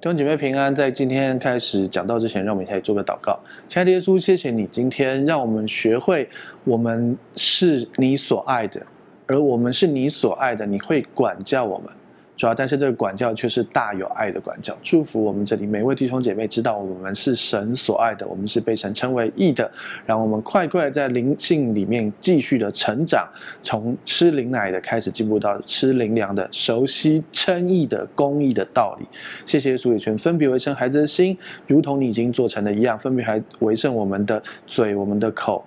弟兄姐妹平安，在今天开始讲到之前，让我们一起来做个祷告。亲爱的耶稣，谢谢你今天让我们学会，我们是你所爱的，而我们是你所爱的，你会管教我们。主要，但是这个管教却是大有爱的管教。祝福我们这里每位弟兄姐妹，知道我们是神所爱的，我们是被神称为义的。让我们快快在灵性里面继续的成长，从吃灵奶的开始进步到吃灵粮的，熟悉称义的公义的道理。谢谢耶稣，也全分别为圣孩子的心，如同你已经做成的一样，分别还为圣我们的嘴、我们的口，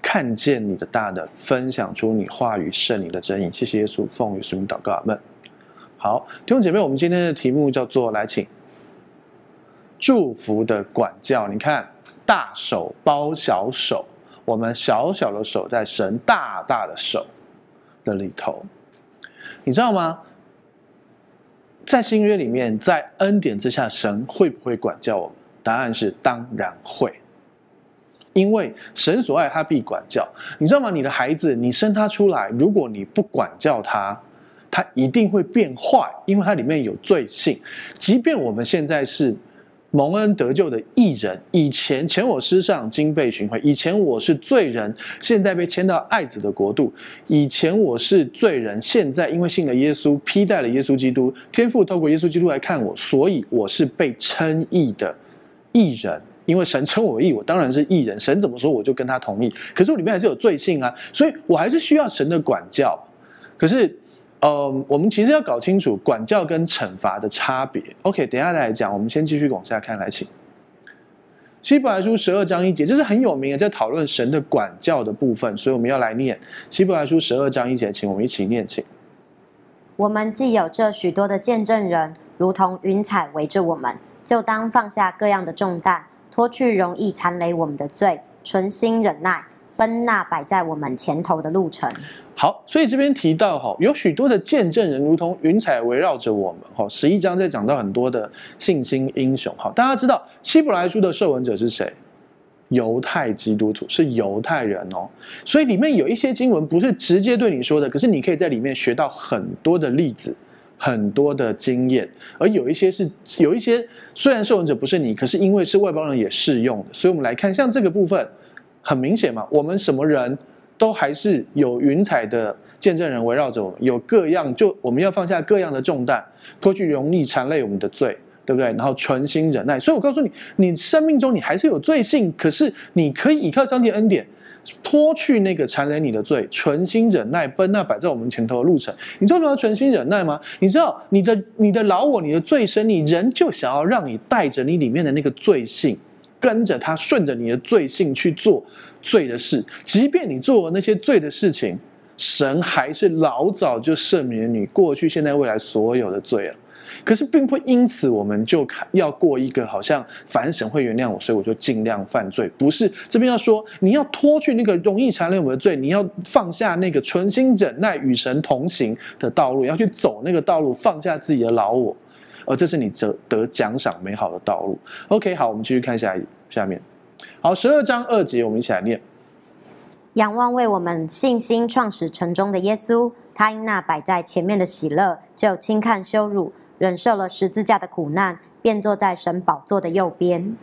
看见你的大能，分享出你话语圣灵的真理。谢谢耶稣，奉与圣名祷告，阿门。好，弟兄姐妹，我们今天的题目叫做“来，请祝福的管教”。你看，大手包小手，我们小小的手在神大大的手的里头，你知道吗？在新约里面，在恩典之下，神会不会管教我们？答案是当然会，因为神所爱他必管教。你知道吗？你的孩子，你生他出来，如果你不管教他，它一定会变坏，因为它里面有罪性。即便我们现在是蒙恩得救的义人，以前前我失丧，今被寻回；以前我是罪人，现在被迁到爱子的国度；以前我是罪人，现在因为信了耶稣，披戴了耶稣基督，天父透过耶稣基督来看我，所以我是被称义的义人。因为神称我义，我当然是义人。神怎么说，我就跟他同意。可是我里面还是有罪性啊，所以我还是需要神的管教。可是。呃，我们其实要搞清楚管教跟惩罚的差别。OK，等下再来讲。我们先继续往下看，来请。希伯来书十二章一节，这是很有名的，在讨论神的管教的部分，所以我们要来念希伯来书十二章一节，请我们一起念，请。我们既有这许多的见证人，如同云彩围着我们，就当放下各样的重担，脱去容易残累我们的罪，存心忍耐，奔那摆在我们前头的路程。好，所以这边提到哈，有许多的见证人，如同云彩围绕着我们。哈，十一章在讲到很多的信心英雄。好，大家知道希伯来书的受文者是谁？犹太基督徒，是犹太人哦。所以里面有一些经文不是直接对你说的，可是你可以在里面学到很多的例子，很多的经验。而有一些是有一些虽然受文者不是你，可是因为是外邦人也适用的。所以我们来看，像这个部分很明显嘛，我们什么人？都还是有云彩的见证人围绕着我们，有各样，就我们要放下各样的重担，脱去容易缠累我们的罪，对不对？然后存心忍耐。所以我告诉你，你生命中你还是有罪性，可是你可以依靠上帝恩典，脱去那个缠累你的罪，存心忍耐，奔那摆在我们前头的路程。你知道什么叫存心忍耐吗？你知道你的你的老我，你的罪身，你人就想要让你带着你里面的那个罪性，跟着他，顺着你的罪性去做。罪的事，即便你做了那些罪的事情，神还是老早就赦免你过去、现在、未来所有的罪啊。可是，并不因此我们就要过一个好像凡神会原谅我，所以我就尽量犯罪。不是，这边要说你要脱去那个容易缠累我们的罪，你要放下那个存心忍耐与神同行的道路，要去走那个道路，放下自己的老我，而这是你得得奖赏美好的道路。OK，好，我们继续看下下面。好，十二章二节，我们一起来念。仰望为我们信心创始成终的耶稣，他因那摆在前面的喜乐，就轻看羞辱，忍受了十字架的苦难，便坐在神宝座的右边。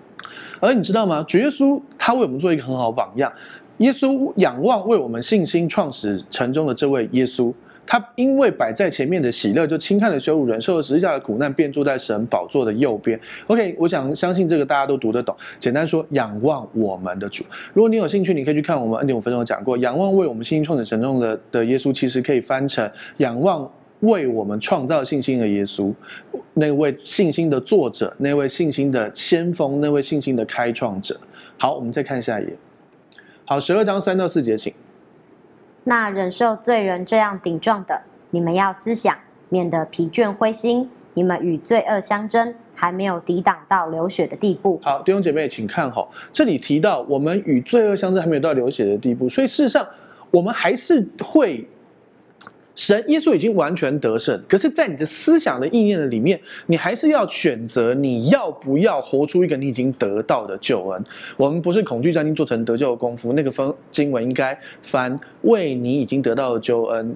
而你知道吗？主耶稣他为我们做一个很好的榜样。耶稣仰望为我们信心创始成终的这位耶稣。他因为摆在前面的喜乐，就轻看了羞辱，忍受了十字架的苦难，便坐在神宝座的右边。OK，我想相信这个大家都读得懂。简单说，仰望我们的主。如果你有兴趣，你可以去看我们恩典五分钟讲过，仰望为我们信心创始成终的的耶稣，其实可以翻成仰望为我们创造信心的耶稣，那位信心的作者，那位信心的先锋，那位信心的开创者。好，我们再看下一页。好，十二章三到四节，请。那忍受罪人这样顶撞的，你们要思想，免得疲倦灰心。你们与罪恶相争，还没有抵挡到流血的地步。好，弟兄姐妹，请看好，这里提到我们与罪恶相争，还没有到流血的地步，所以事实上，我们还是会。神耶稣已经完全得胜，可是，在你的思想的意念的里面，你还是要选择你要不要活出一个你已经得到的救恩。我们不是恐惧战兢做成得救的功夫，那个分经文应该翻为你已经得到的救恩，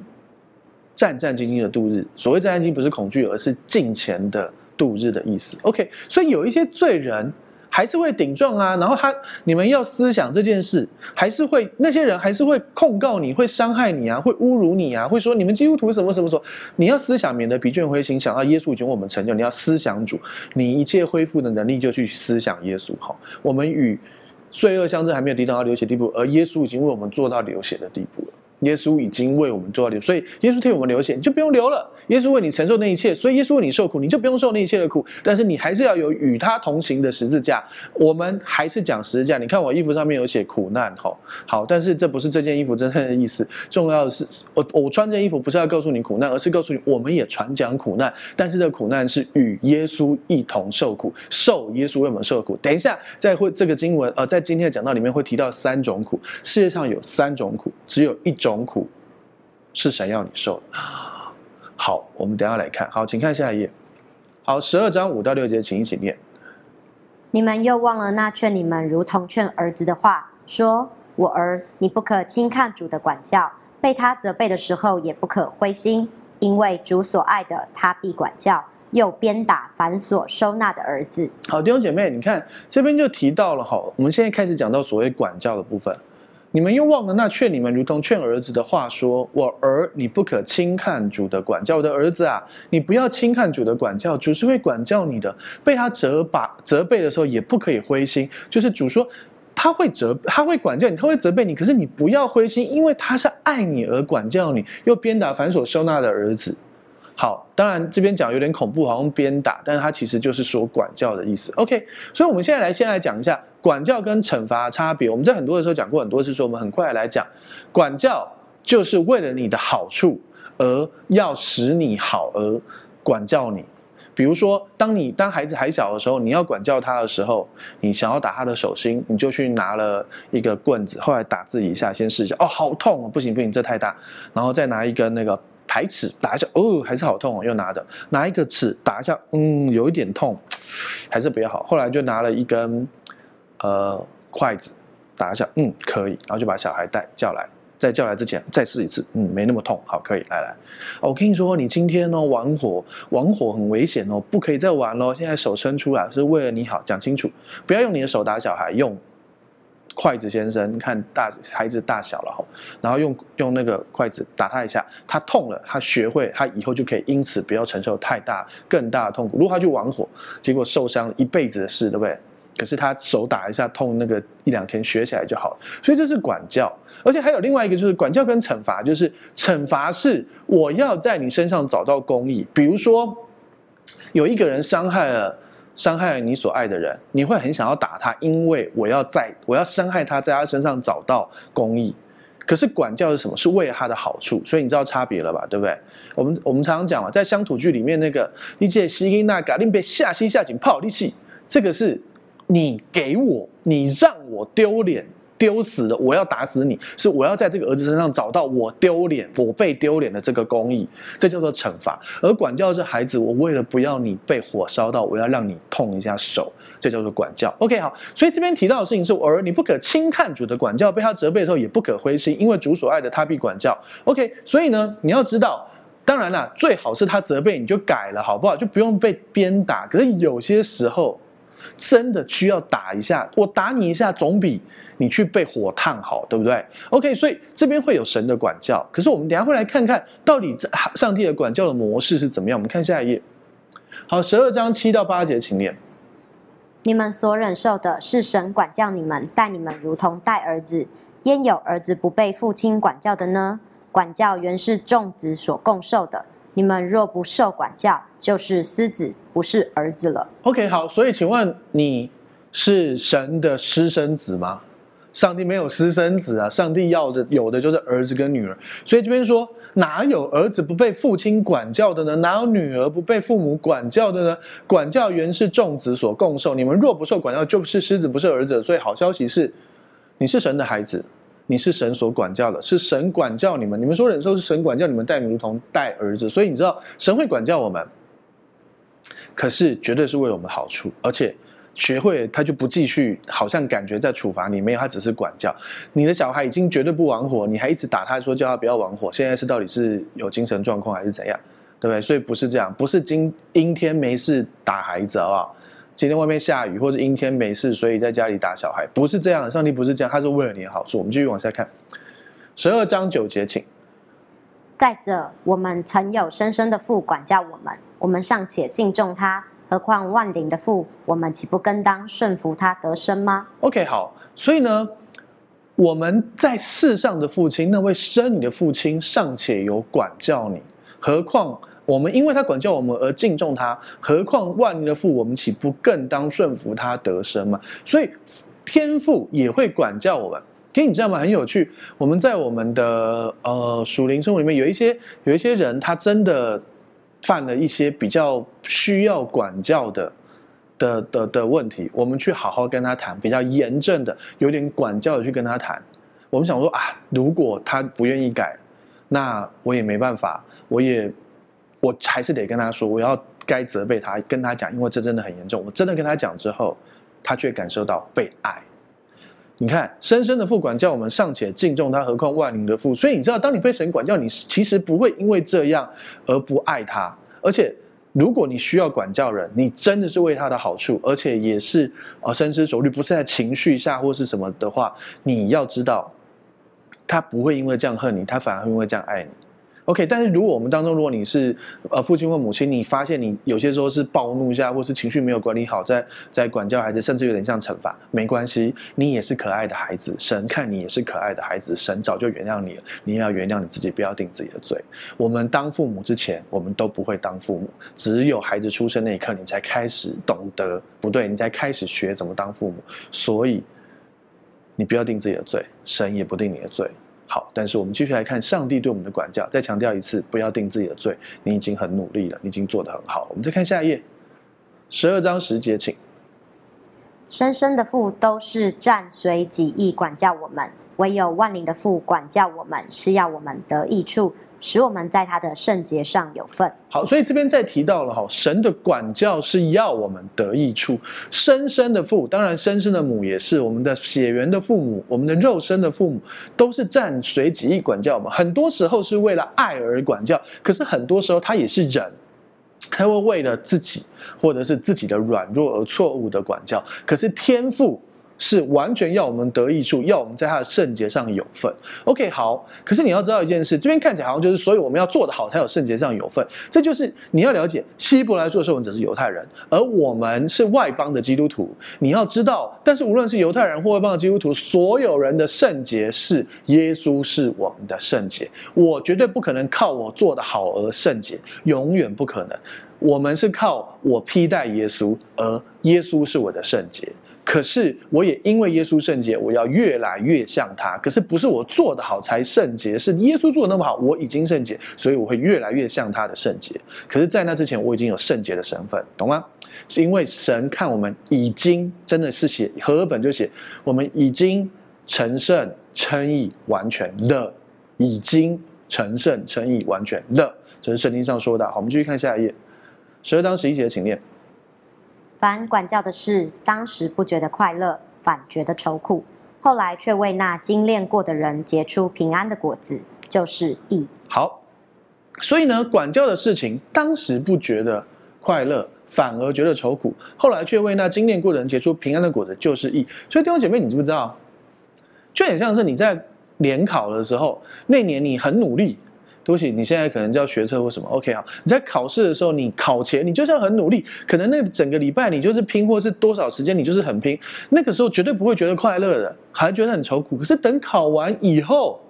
战战兢兢的度日。所谓战战兢兢，不是恐惧，而是敬虔的度日的意思。OK，所以有一些罪人。还是会顶撞啊，然后他你们要思想这件事，还是会那些人还是会控告你，会伤害你啊，会侮辱你啊，会说你们基督徒什么什么什么。你要思想，免得疲倦灰心，想到耶稣已经为我们成就。你要思想主，你一切恢复的能力就去思想耶稣。好，我们与罪恶相争，还没有抵挡到流血地步，而耶稣已经为我们做到流血的地步了。耶稣已经为我们做到流，所以耶稣替我们流血，你就不用流了。耶稣为你承受那一切，所以耶稣为你受苦，你就不用受那一切的苦。但是你还是要有与他同行的十字架。我们还是讲十字架。你看我衣服上面有写苦难，吼，好，但是这不是这件衣服真正的意思。重要的是，我我穿这件衣服不是要告诉你苦难，而是告诉你我们也传讲苦难。但是这苦难是与耶稣一同受苦，受耶稣为我们受苦。等一下在会这个经文，呃，在今天的讲道里面会提到三种苦。世界上有三种苦，只有一种。种苦是神要你受的。好，我们等下来看。好，请看下一页。好，十二章五到六节，请一起念。你们又忘了那劝你们如同劝儿子的话，说：“我儿，你不可轻看主的管教，被他责备的时候也不可灰心，因为主所爱的，他必管教，又鞭打凡所收纳的儿子。”好，弟兄姐妹，你看这边就提到了。好，我们现在开始讲到所谓管教的部分。你们又忘了那劝你们如同劝儿子的话，说：“我儿，你不可轻看主的管教。我的儿子啊，你不要轻看主的管教，主是会管教你的。被他责把责备的时候，也不可以灰心。就是主说他会责，他会管教你，他会责备你，可是你不要灰心，因为他是爱你而管教你，又鞭打反所收纳的儿子。”好，当然这边讲有点恐怖，好像鞭打，但是它其实就是说管教的意思。OK，所以我们现在来先来讲一下管教跟惩罚差别。我们在很多的时候讲过很多次，说我们很快来讲，管教就是为了你的好处而要使你好而管教你。比如说，当你当孩子还小的时候，你要管教他的时候，你想要打他的手心，你就去拿了一个棍子，后来打自己一下，先试一下，哦，好痛哦，不行不行，这太大，然后再拿一根那个。排尺打一下，哦，还是好痛哦，又拿的拿一个尺打一下，嗯，有一点痛，还是比较好。后来就拿了一根呃筷子打一下，嗯，可以，然后就把小孩带叫来，在叫来之前再试一次，嗯，没那么痛，好，可以，来来。我跟你说，你今天哦玩火，玩火很危险哦，不可以再玩喽。现在手伸出来是为了你好，讲清楚，不要用你的手打小孩，用。筷子先生，看大孩子大小了哈，然后用用那个筷子打他一下，他痛了，他学会，他以后就可以因此不要承受太大更大的痛苦。如果他去玩火，结果受伤一辈子的事，对不对？可是他手打一下痛，那个一两天学起来就好了。所以这是管教，而且还有另外一个就是管教跟惩罚，就是惩罚是我要在你身上找到公义，比如说有一个人伤害了。伤害你所爱的人，你会很想要打他，因为我要在我要伤害他，在他身上找到公义。可是管教是什么？是为了他的好处，所以你知道差别了吧？对不对？我们我们常常讲嘛，在乡土剧里面那个你借西音那嘎令被下西下井泡力气，这个是你给我，你让我丢脸。丢死了！我要打死你，是我要在这个儿子身上找到我丢脸、我被丢脸的这个公义，这叫做惩罚。而管教是孩子，我为了不要你被火烧到，我要让你痛一下手，这叫做管教。OK，好，所以这边提到的事情是：儿，你不可轻看主的管教，被他责备的时候也不可灰心，因为主所爱的，他必管教。OK，所以呢，你要知道，当然啦，最好是他责备你就改了，好不好？就不用被鞭打。可是有些时候。真的需要打一下，我打你一下总比你去被火烫好，对不对？OK，所以这边会有神的管教，可是我们等下会来看看到底上帝的管教的模式是怎么样。我们看下一页，好，十二章七到八节，请念。你们所忍受的是神管教你们，待你们如同待儿子，焉有儿子不被父亲管教的呢？管教原是众子所共受的。你们若不受管教，就是狮子，不是儿子了。OK，好，所以请问你是神的私生子吗？上帝没有私生子啊，上帝要的有的就是儿子跟女儿。所以这边说，哪有儿子不被父亲管教的呢？哪有女儿不被父母管教的呢？管教原是众子所共受。你们若不受管教，就是狮子，不是儿子。所以好消息是，你是神的孩子。你是神所管教的，是神管教你们。你们说忍受是神管教你们，待你如同待儿子。所以你知道神会管教我们，可是绝对是为我们好处。而且学会他就不继续，好像感觉在处罚你，没有，他只是管教。你的小孩已经绝对不玩火，你还一直打他说叫他不要玩火。现在是到底是有精神状况还是怎样？对不对？所以不是这样，不是今阴天没事打孩子，好不好？今天外面下雨或者阴天没事，所以在家里打小孩，不是这样。上帝不是这样，他是为了你的好处。我们继续往下看，十二章九节，请。再者，我们曾有深深的父管教我们，我们尚且敬重他，何况万灵的父？我们岂不更当顺服他得生吗？OK，好。所以呢，我们在世上的父亲，那位生你的父亲尚且有管教你，何况我们因为他管教我们而敬重他，何况万灵的父？我们岂不更当顺服他得生吗？所以天父也会管教我们。其实你知道吗？很有趣。我们在我们的呃属灵生活里面，有一些有一些人，他真的犯了一些比较需要管教的的的的问题。我们去好好跟他谈，比较严正的，有点管教的去跟他谈。我们想说啊，如果他不愿意改，那我也没办法，我也我还是得跟他说，我要该责备他，跟他讲，因为这真的很严重。我真的跟他讲之后，他却感受到被爱。你看，深深的父管教我们，尚且敬重他，何况万灵的父？所以你知道，当你被神管教，你其实不会因为这样而不爱他。而且，如果你需要管教人，你真的是为他的好处，而且也是啊深思熟虑，不是在情绪下或是什么的话，你要知道，他不会因为这样恨你，他反而会因为这样爱你。OK，但是如果我们当中，如果你是呃父亲或母亲，你发现你有些时候是暴怒一下，或是情绪没有管理好，在在管教孩子，甚至有点像惩罚，没关系，你也是可爱的孩子，神看你也是可爱的孩子，神早就原谅你了，你也要原谅你自己，不要定自己的罪。我们当父母之前，我们都不会当父母，只有孩子出生那一刻，你才开始懂得不对，你才开始学怎么当父母，所以你不要定自己的罪，神也不定你的罪。好，但是我们继续来看上帝对我们的管教。再强调一次，不要定自己的罪。你已经很努力了，你已经做得很好。我们再看下一页，十二章十节，请。深深的父都是占随己意管教我们，唯有万灵的父管教我们，是要我们得益处。使我们在他的圣洁上有份。好，所以这边再提到了哈，神的管教是要我们得益处。生生的父，当然生生的母也是我们的血缘的父母，我们的肉身的父母都是暂随己意管教我们。很多时候是为了爱而管教，可是很多时候他也是人，他会为了自己或者是自己的软弱而错误的管教。可是天父。是完全要我们得益处，要我们在他的圣洁上有份。OK，好。可是你要知道一件事，这边看起来好像就是，所以我们要做得好才有圣洁上有份。这就是你要了解，希伯来书的时候，我们只是犹太人，而我们是外邦的基督徒。你要知道，但是无论是犹太人或外邦的基督徒，所有人的圣洁是耶稣是我们的圣洁。我绝对不可能靠我做得好而圣洁，永远不可能。我们是靠我披戴耶稣，而耶稣是我的圣洁。可是我也因为耶稣圣洁，我要越来越像他。可是不是我做得好才圣洁，是耶稣做得那么好，我已经圣洁，所以我会越来越像他的圣洁。可是，在那之前，我已经有圣洁的身份，懂吗？是因为神看我们已经真的是写和合本就写，我们已经成圣、称义、完全了，已经成圣、称义、完全了，这是圣经上说的。好，我们继续看下一页，十二章十一节，请念。凡管教的事，当时不觉得快乐，反觉得愁苦；后来却为那精炼过的人结出平安的果子，就是义。好，所以呢，管教的事情，当时不觉得快乐，反而觉得愁苦；后来却为那精炼过的人结出平安的果子，就是义。所以弟兄姐妹，你知不知道？就很像是你在联考的时候，那年你很努力。对不起，你现在可能就要学车或什么？OK 啊，你在考试的时候，你考前你就是要很努力，可能那整个礼拜你就是拼，或是多少时间你就是很拼，那个时候绝对不会觉得快乐的，还觉得很愁苦。可是等考完以后，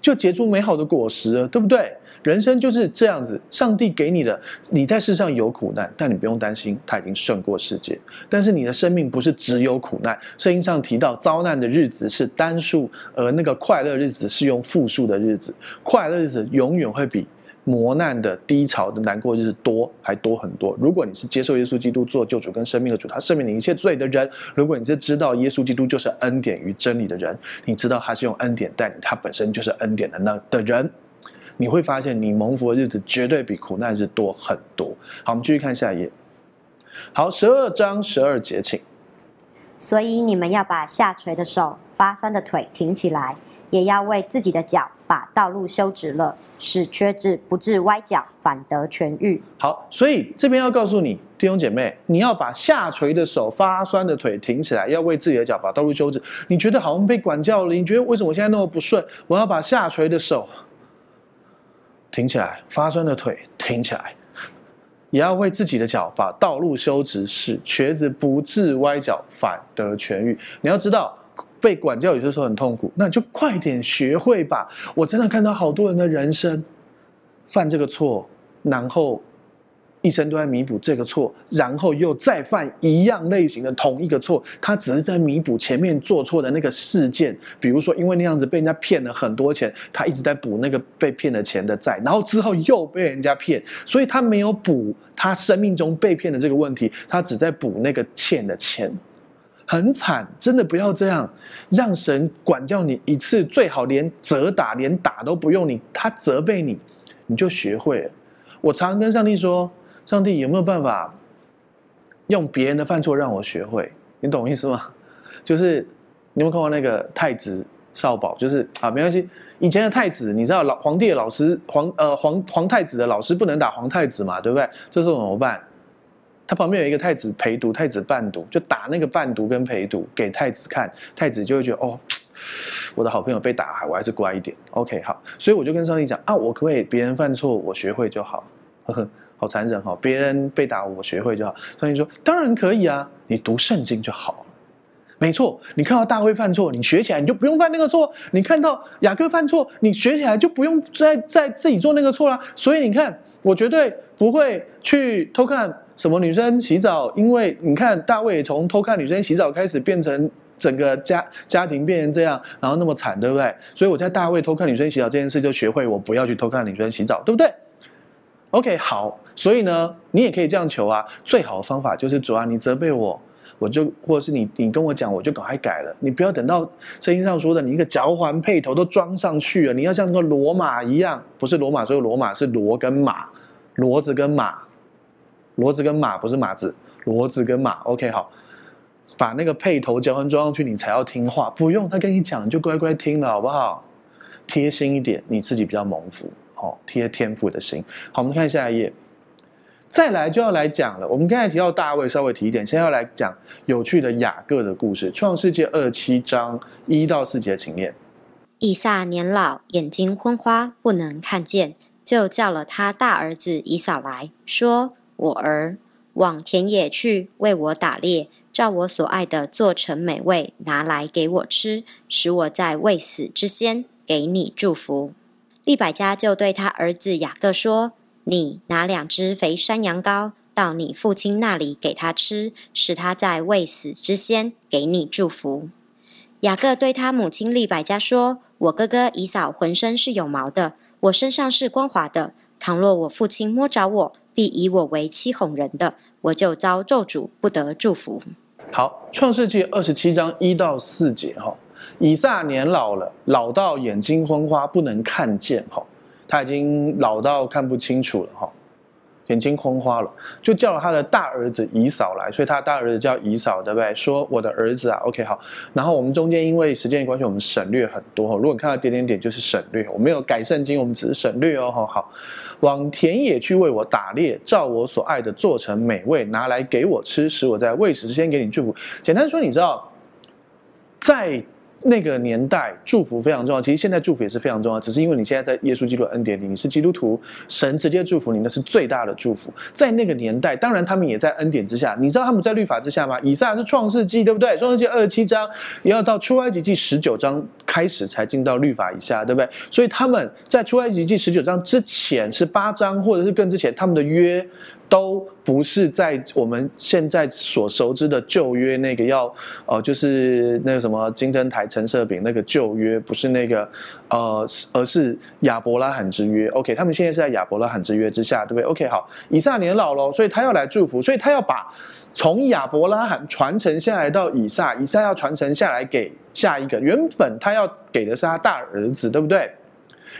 就结出美好的果实了，对不对？人生就是这样子，上帝给你的，你在世上有苦难，但你不用担心，他已经胜过世界。但是你的生命不是只有苦难，圣经上提到遭难的日子是单数，而那个快乐日子是用复数的日子。快乐日子永远会比磨难的低潮的难过日子多，还多很多。如果你是接受耶稣基督做救主跟生命的主，他赦免你一切罪的人；如果你是知道耶稣基督就是恩典与真理的人，你知道他是用恩典带你，他本身就是恩典的那的人。你会发现，你蒙福的日子绝对比苦难日多很多。好，我们继续看下一页。好，十二章十二节，请。所以你们要把下垂的手、发酸的腿挺起来，也要为自己的脚把道路修直了，使瘸子不致歪脚，反得痊愈。好，所以这边要告诉你弟兄姐妹，你要把下垂的手、发酸的腿挺起来，要为自己的脚把道路修直。你觉得好像被管教了？你觉得为什么我现在那么不顺？我要把下垂的手挺起来，发酸的腿挺起来。也要为自己的脚把道路修直，使瘸子不治歪脚，反得痊愈。你要知道，被管教有些时候很痛苦，那你就快点学会吧。我真的看到好多人的人生犯这个错，然后。一生都在弥补这个错，然后又再犯一样类型的同一个错。他只是在弥补前面做错的那个事件，比如说因为那样子被人家骗了很多钱，他一直在补那个被骗的钱的债，然后之后又被人家骗，所以他没有补他生命中被骗的这个问题，他只在补那个欠的钱，很惨，真的不要这样，让神管教你一次，最好连责打连打都不用你，他责备你，你就学会了。我常常跟上帝说。上帝有没有办法用别人的犯错让我学会？你懂我意思吗？就是你有没有看过那个太子少保？就是啊，没关系。以前的太子，你知道老皇帝的老师皇呃皇皇太子的老师不能打皇太子嘛，对不对？这时候怎么办？他旁边有一个太子陪读，太子伴读，就打那个伴读跟陪读给太子看，太子就会觉得哦，我的好朋友被打，我还是乖一点。OK，好，所以我就跟上帝讲啊，我可不可以别人犯错我学会就好？呵呵。好残忍哈！别人被打，我学会就好。上帝说：“当然可以啊，你读圣经就好了。”没错，你看到大卫犯错，你学起来你就不用犯那个错；你看到雅各犯错，你学起来就不用再再自己做那个错啦。所以你看，我绝对不会去偷看什么女生洗澡，因为你看大卫从偷看女生洗澡开始，变成整个家家庭变成这样，然后那么惨，对不对？所以我在大卫偷看女生洗澡这件事就学会，我不要去偷看女生洗澡，对不对？OK，好，所以呢，你也可以这样求啊。最好的方法就是主啊，你责备我，我就或者是你你跟我讲，我就赶快改了。你不要等到圣经上说的，你一个脚环配头都装上去了，你要像那个骡马一样，不是骡马，所以骡马是骡跟马，骡子跟马，骡子跟马不是马子，骡子跟马。OK，好，把那个配头脚环装上去，你才要听话。不用他跟你讲，你就乖乖听了，好不好？贴心一点，你自己比较蒙福。哦，贴天赋的心。好，我们看下一页，再来就要来讲了。我们刚才提到大卫，稍微提一点，现在要来讲有趣的雅各的故事。创世记二七章一到四节，请念。以撒年老，眼睛昏花，不能看见，就叫了他大儿子以扫来说：“我儿，往田野去，为我打猎，照我所爱的做成美味，拿来给我吃，使我在未死之先给你祝福。”利百加就对他儿子雅各说：“你拿两只肥山羊羔到你父亲那里给他吃，使他在未死之先给你祝福。”雅各对他母亲利百加说：“我哥哥以扫浑身是有毛的，我身上是光滑的。倘若我父亲摸着我，必以我为欺哄人的，我就遭咒诅，不得祝福。”好，创世记二十七章一到四节哈。以撒年老了，老到眼睛昏花，不能看见哈。他已经老到看不清楚了哈，眼睛昏花了，就叫了他的大儿子以扫来。所以他大儿子叫以扫，对不对？说我的儿子啊，OK 好。然后我们中间因为时间的关系，我们省略很多哈。如果你看到点点点，就是省略。我没有改圣经，我们只是省略哦。好好，往田野去为我打猎，照我所爱的做成美味，拿来给我吃，使我在喂食之先给你祝福。简单说，你知道，在。那个年代祝福非常重要，其实现在祝福也是非常重要，只是因为你现在在耶稣基督恩典里，你是基督徒，神直接祝福你，那是最大的祝福。在那个年代，当然他们也在恩典之下。你知道他们在律法之下吗？以撒是创世纪，对不对？创世纪二十七章，也要到出埃及记十九章开始才进到律法以下，对不对？所以他们在出埃及记十九章之前是八章，或者是更之前，他们的约。都不是在我们现在所熟知的旧约那个要，呃，就是那个什么金灯台陈设饼那个旧约，不是那个，呃，而是亚伯拉罕之约。OK，他们现在是在亚伯拉罕之约之下，对不对？OK，好，以撒年老了，所以他要来祝福，所以他要把从亚伯拉罕传承下来到以撒，以撒要传承下来给下一个。原本他要给的是他大儿子，对不对？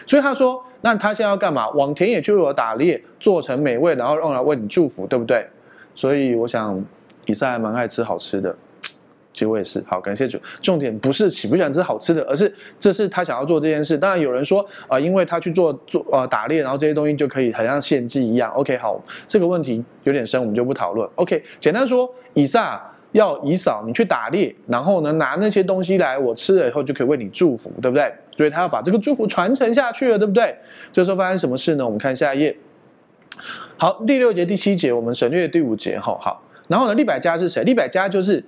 所以他说。那他现在要干嘛？往田野去我打猎，做成美味，然后用来为你祝福，对不对？所以我想，以撒还蛮爱吃好吃的，其实我也是。好，感谢主。重点不是喜不喜欢吃好吃的，而是这是他想要做这件事。当然有人说啊、呃，因为他去做做呃打猎，然后这些东西就可以很像献祭一样。OK，好，这个问题有点深，我们就不讨论。OK，简单说，以撒要以扫你去打猎，然后呢拿那些东西来，我吃了以后就可以为你祝福，对不对？所以他要把这个祝福传承下去了，对不对？这时候发生什么事呢？我们看下一页。好，第六节、第七节，我们省略第五节。好，好。然后呢，利百加是谁？利百加就是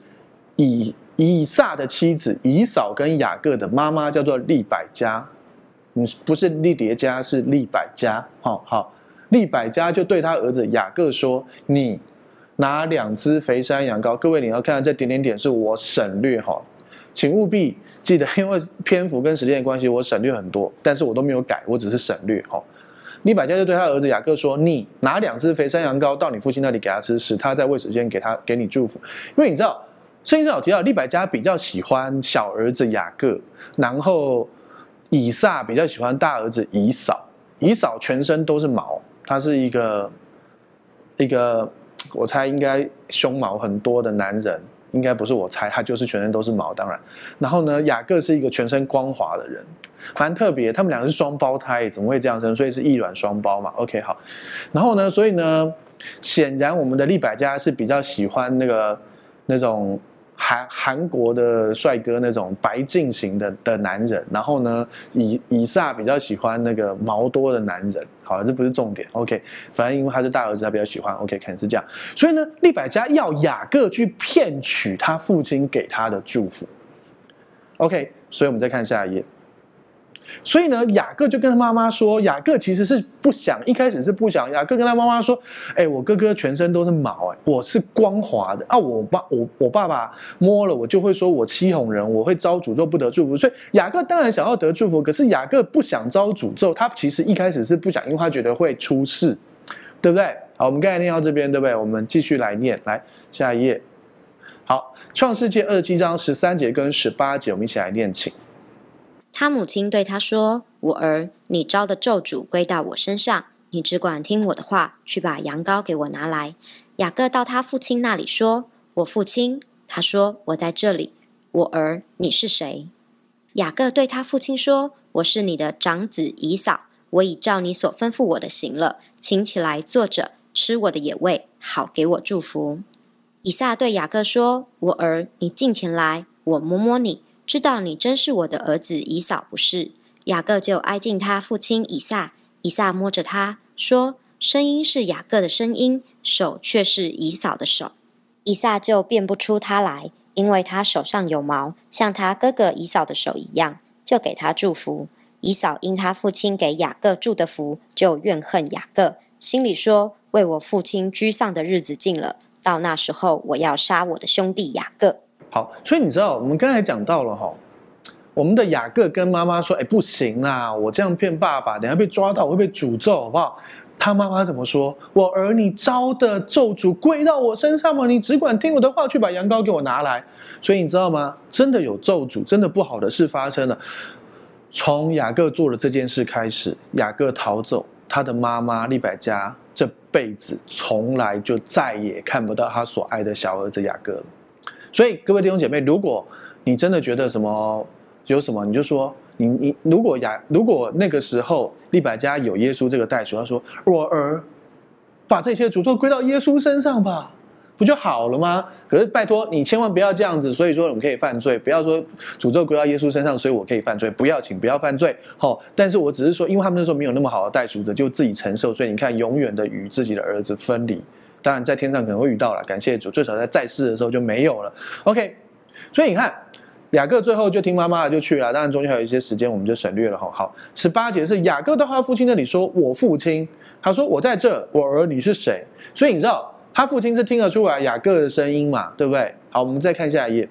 以以撒的妻子以扫跟雅各的妈妈，叫做利百加。嗯，不是利叠加，是利百加。好好，利百加就对他儿子雅各说：“你拿两只肥山羊羔。”各位你要看这点点点，是我省略哈，请务必记得，因为篇幅跟时间的关系，我省略很多，但是我都没有改，我只是省略哈。利百加就对他儿子雅各说：“你拿两只肥山羊羔到你父亲那里给他吃，使他在未死间给他给你祝福。因为你知道，圣经上有提到，利百加比较喜欢小儿子雅各，然后以撒比较喜欢大儿子以扫。以扫全身都是毛，他是一个一个，我猜应该胸毛很多的男人。”应该不是我猜，他就是全身都是毛，当然。然后呢，雅各是一个全身光滑的人，蛮特别。他们两个是双胞胎，怎么会这样生？所以是异卵双胞嘛。OK，好。然后呢，所以呢，显然我们的利百加是比较喜欢那个那种。韩韩国的帅哥那种白净型的的男人，然后呢，以以撒比较喜欢那个毛多的男人。好了，这不是重点。OK，反正因为他是大儿子，他比较喜欢。OK，可能是这样。所以呢，利百加要雅各去骗取他父亲给他的祝福。OK，所以我们再看下一页。所以呢，雅各就跟他妈妈说，雅各其实是不想，一开始是不想。雅各跟他妈妈说：“哎，我哥哥全身都是毛，哎，我是光滑的啊。我爸，我我爸爸摸了我就会说我欺哄人，我会招诅咒不得祝福。所以雅各当然想要得祝福，可是雅各不想招诅咒，他其实一开始是不想，因为他觉得会出事，对不对？好，我们刚才念到这边，对不对？我们继续来念，来下一页。好，创世记二十七章十三节跟十八节，我们一起来念，请。他母亲对他说：“我儿，你招的咒诅归到我身上，你只管听我的话，去把羊羔给我拿来。”雅各到他父亲那里说：“我父亲。”他说：“我在这里。”我儿，你是谁？雅各对他父亲说：“我是你的长子以扫，我已照你所吩咐我的行了，请起来坐着，吃我的野味，好给我祝福。”以撒对雅各说：“我儿，你近前来，我摸摸你。”知道你真是我的儿子以扫不是？雅各就挨近他父亲以撒，以撒摸着他说：“声音是雅各的声音，手却是以扫的手。”以撒就辨不出他来，因为他手上有毛，像他哥哥以扫的手一样，就给他祝福。以扫因他父亲给雅各祝的福，就怨恨雅各，心里说：“为我父亲居丧的日子近了，到那时候，我要杀我的兄弟雅各。”好，所以你知道，我们刚才讲到了哈，我们的雅各跟妈妈说：“哎，不行啦，我这样骗爸爸，等下被抓到，我会被诅咒，好不好？”他妈妈怎么说？我儿，你招的咒诅归到我身上吗？你只管听我的话，去把羊羔给我拿来。所以你知道吗？真的有咒诅，真的不好的事发生了。从雅各做了这件事开始，雅各逃走，他的妈妈利百加这辈子从来就再也看不到他所爱的小儿子雅各了。所以各位弟兄姐妹，如果你真的觉得什么有什么，你就说你你如果雅如果那个时候利百加有耶稣这个代赎，他说我儿把这些诅咒归到耶稣身上吧，不就好了吗？可是拜托你千万不要这样子，所以说我们可以犯罪，不要说诅咒归到耶稣身上，所以我可以犯罪，不要请不要犯罪。好，但是我只是说，因为他们那时候没有那么好的代赎者，就自己承受，所以你看永远的与自己的儿子分离。当然，在天上可能会遇到了，感谢主，最少在在世的时候就没有了。OK，所以你看，雅各最后就听妈妈的就去了。当然中间还有一些时间，我们就省略了。好，好，十八节是雅各到他父亲那里说：“我父亲。”他说：“我在这，我儿你是谁？”所以你知道，他父亲是听得出来雅各的声音嘛？对不对？好，我们再看下一页。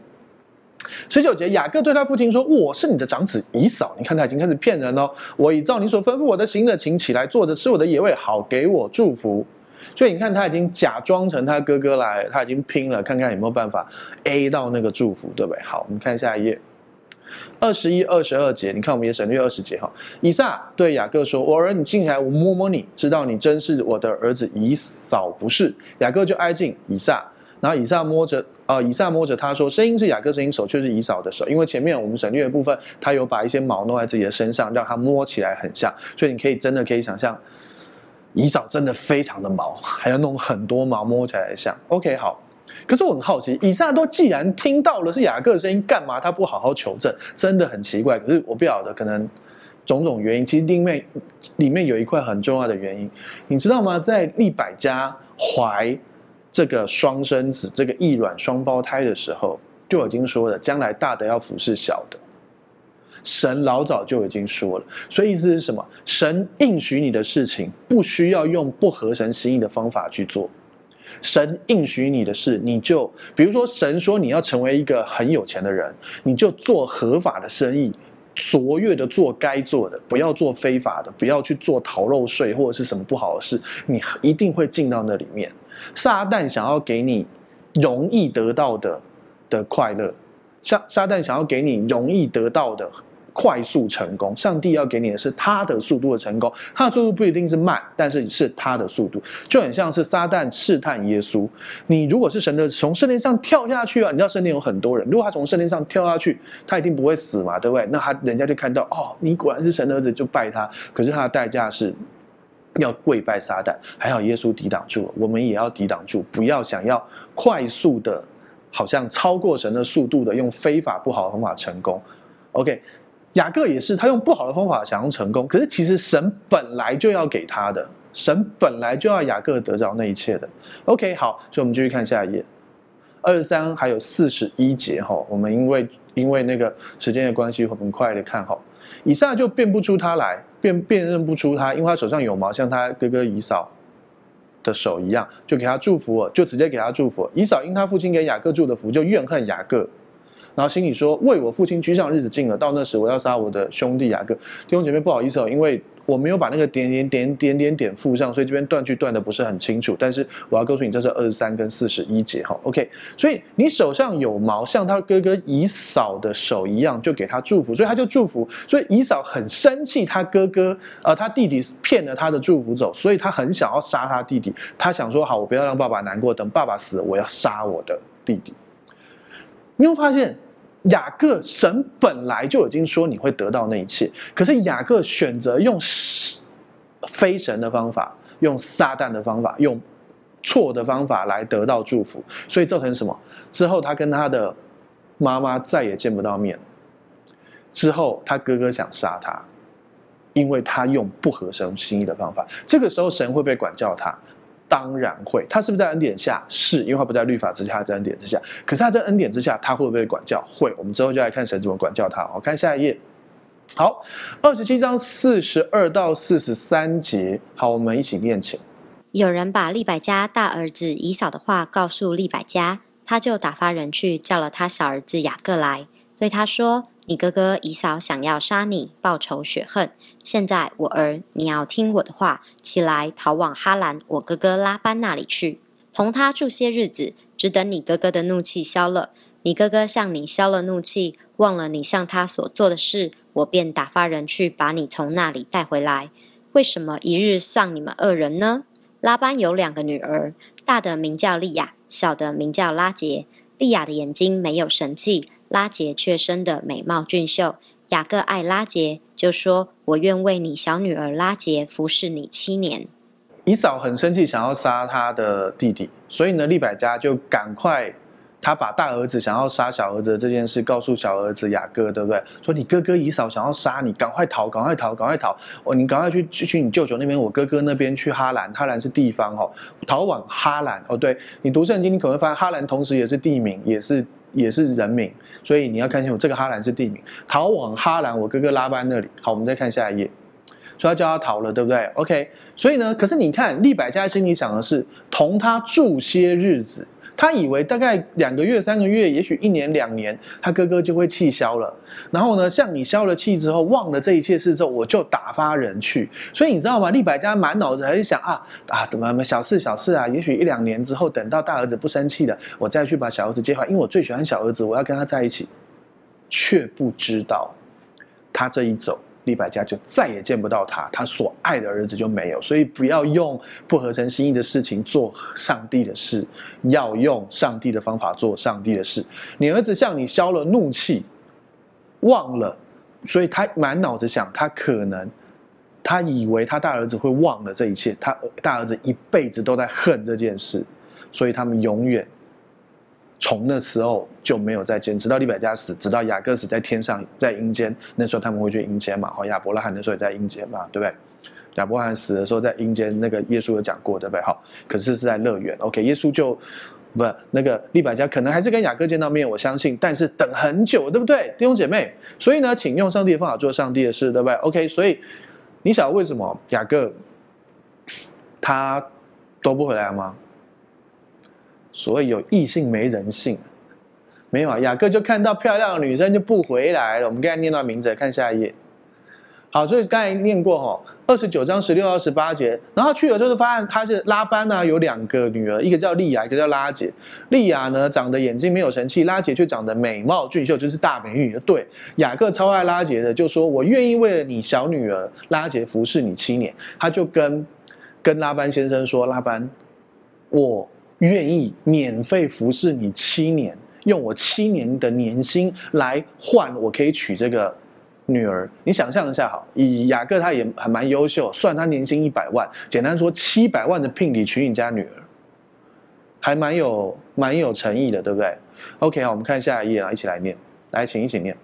十九节，雅各对他父亲说：“我是你的长子以扫。”你看他已经开始骗人了。我已照你所吩咐我的行了，请起来坐着吃我的野味，好给我祝福。所以你看，他已经假装成他哥哥来，他已经拼了，看看有没有办法 A 到那个祝福，对不对？好，我们看下一页，二十一、二十二节，你看我们也省略二十节哈。以撒对雅各说：“我儿，你进来，我摸摸你，知道你真是我的儿子以扫不是？”雅各就挨近以撒，然后以撒摸着，呃，以撒摸着他说，声音是雅各声音，手却是以扫的手，因为前面我们省略的部分，他有把一些毛弄在自己的身上，让他摸起来很像，所以你可以真的可以想象，以扫真的非常的毛，还要弄很多毛摸起来像。OK，好。可是我很好奇，以撒都既然听到了是雅各的声音，干嘛他不好好求证？真的很奇怪。可是我不晓得，可能种种原因，其实里面里面有一块很重要的原因，你知道吗？在利百加怀这个双生子、这个异卵双胞胎的时候，就已经说了，将来大的要服侍小的。神老早就已经说了，所以意思是什么？神应许你的事情，不需要用不合神心意的方法去做。神应许你的事，你就比如说，神说你要成为一个很有钱的人，你就做合法的生意，卓越的做该做的，不要做非法的，不要去做逃漏税或者是什么不好的事，你一定会进到那里面。撒旦想要给你容易得到的的快乐，撒撒旦想要给你容易得到的。快速成功，上帝要给你的是他的速度的成功，他的速度不一定是慢，但是是他的速度，就很像是撒旦试探耶稣。你如果是神的，从圣殿上跳下去啊，你知道圣殿有很多人，如果他从圣殿上跳下去，他一定不会死嘛，对不对？那他人家就看到哦，你果然是神的儿子，就拜他。可是他的代价是要跪拜撒旦，还好耶稣抵挡住了，我们也要抵挡住，不要想要快速的，好像超过神的速度的，用非法不好的方法成功。OK。雅各也是，他用不好的方法想要成功，可是其实神本来就要给他的，神本来就要雅各得着那一切的。OK，好，所以我们继续看下一页，二十三还有四十一节哈，我们因为因为那个时间的关系，我们快的看哈。以撒就辨不出他来，辨辨认不出他，因为他手上有毛，像他哥哥以扫的手一样，就给他祝福了，就直接给他祝福了。以扫因他父亲给雅各祝的福，就怨恨雅各。然后心里说：“为我父亲居上日子近了，到那时我要杀我的兄弟雅各。”弟兄姐妹，不好意思哦，因为我没有把那个点点点点点点附上，所以这边断句断的不是很清楚。但是我要告诉你，这是二十三跟四十一节哈。OK，所以你手上有毛，像他哥哥以扫的手一样，就给他祝福，所以他就祝福。所以以扫很生气，他哥哥呃他弟弟骗了他的祝福走，所以他很想要杀他弟弟。他想说：“好，我不要让爸爸难过，等爸爸死，我要杀我的弟弟。”你会发现，雅各神本来就已经说你会得到那一切，可是雅各选择用非神的方法，用撒旦的方法，用错的方法来得到祝福，所以造成什么？之后他跟他的妈妈再也见不到面。之后他哥哥想杀他，因为他用不合神心意的方法。这个时候神会不会管教他？当然会，他是不是在恩典下？是，因为他不在律法之下，他在恩典之下。可是他在恩典之下，他会不会管教？会。我们之后就来看神怎么管教他。我看下一页。好，二十七章四十二到四十三节。好，我们一起念起。有人把利百加大儿子以扫的话告诉利百加，他就打发人去叫了他小儿子雅各来，对他说。你哥哥以嫂想要杀你，报仇雪恨。现在我儿，你要听我的话，起来逃往哈兰，我哥哥拉班那里去，同他住些日子，只等你哥哥的怒气消了。你哥哥向你消了怒气，忘了你向他所做的事，我便打发人去把你从那里带回来。为什么一日丧你们二人呢？拉班有两个女儿，大的名叫利亚，小的名叫拉杰。利亚的眼睛没有神气。拉杰却生得美貌俊秀，雅各爱拉杰，就说：“我愿为你小女儿拉杰服侍你七年。”以扫很生气，想要杀他的弟弟，所以呢，利百加就赶快，他把大儿子想要杀小儿子的这件事告诉小儿子雅各，对不对？说你哥哥以扫想要杀你，赶快逃，赶快逃，赶快逃！哦，你赶快去去你舅舅那边，我哥哥那边去哈兰，哈兰是地方哦，逃往哈兰哦。对，你读圣经，你可能会发现哈兰同时也是地名，也是。也是人名，所以你要看清楚，这个哈兰是地名。逃往哈兰，我哥哥拉班那里。好，我们再看下一页，所以要叫他逃了，对不对？OK，所以呢，可是你看，利百加心里想的是同他住些日子。他以为大概两个月、三个月，也许一年、两年，他哥哥就会气消了。然后呢，像你消了气之后，忘了这一切事之后，我就打发人去。所以你知道吗？利百家满脑子还是想啊啊，怎么小事小事啊？也许一两年之后，等到大儿子不生气了，我再去把小儿子接回来，因为我最喜欢小儿子，我要跟他在一起。却不知道，他这一走，利百加就再也见不到他，他所爱的儿子就没有。所以不要用不合神心意的事情做上帝的事，要用上帝的方法做上帝的事。你儿子向你消了怒气，忘了，所以他满脑子想，他可能他以为他大儿子会忘了这一切，他大儿子一辈子都在恨这件事，所以他们永远。从那时候就没有再见，直到利百加死，直到雅各死在天上，在阴间。那时候他们会去阴间嘛？好，亚伯拉罕那时候也在阴间嘛，对不对？亚伯拉罕死的时候在阴间，那个耶稣有讲过，对不对？好，可是是在乐园。OK，耶稣就不那个利百加可能还是跟雅各见到面，我相信，但是等很久，对不对，弟兄姐妹？所以呢，请用上帝的方法做上帝的事，对不对？OK，所以你晓得为什么雅各他都不回来吗？所谓有异性没人性，没有啊？雅各就看到漂亮的女生就不回来了。我们刚才念到名字，看下一页。好，所以刚才念过哈，二十九章十六到十八节。然后去了就是发现他是拉班呢，有两个女儿，一个叫利亚，一个叫拉姐。利亚呢长得眼睛没有神气，拉姐却长得美貌俊秀，就是大美女。对，雅各超爱拉姐的，就说我愿意为了你小女儿拉结服侍你七年。他就跟跟拉班先生说，拉班，我。愿意免费服侍你七年，用我七年的年薪来换，我可以娶这个女儿。你想象一下，好，以雅各他也还蛮优秀，算他年薪一百万，简单说七百万的聘礼娶你家女儿，还蛮有蛮有诚意的，对不对？OK，好，我们看下一页啊，一起来念，来，请一起念。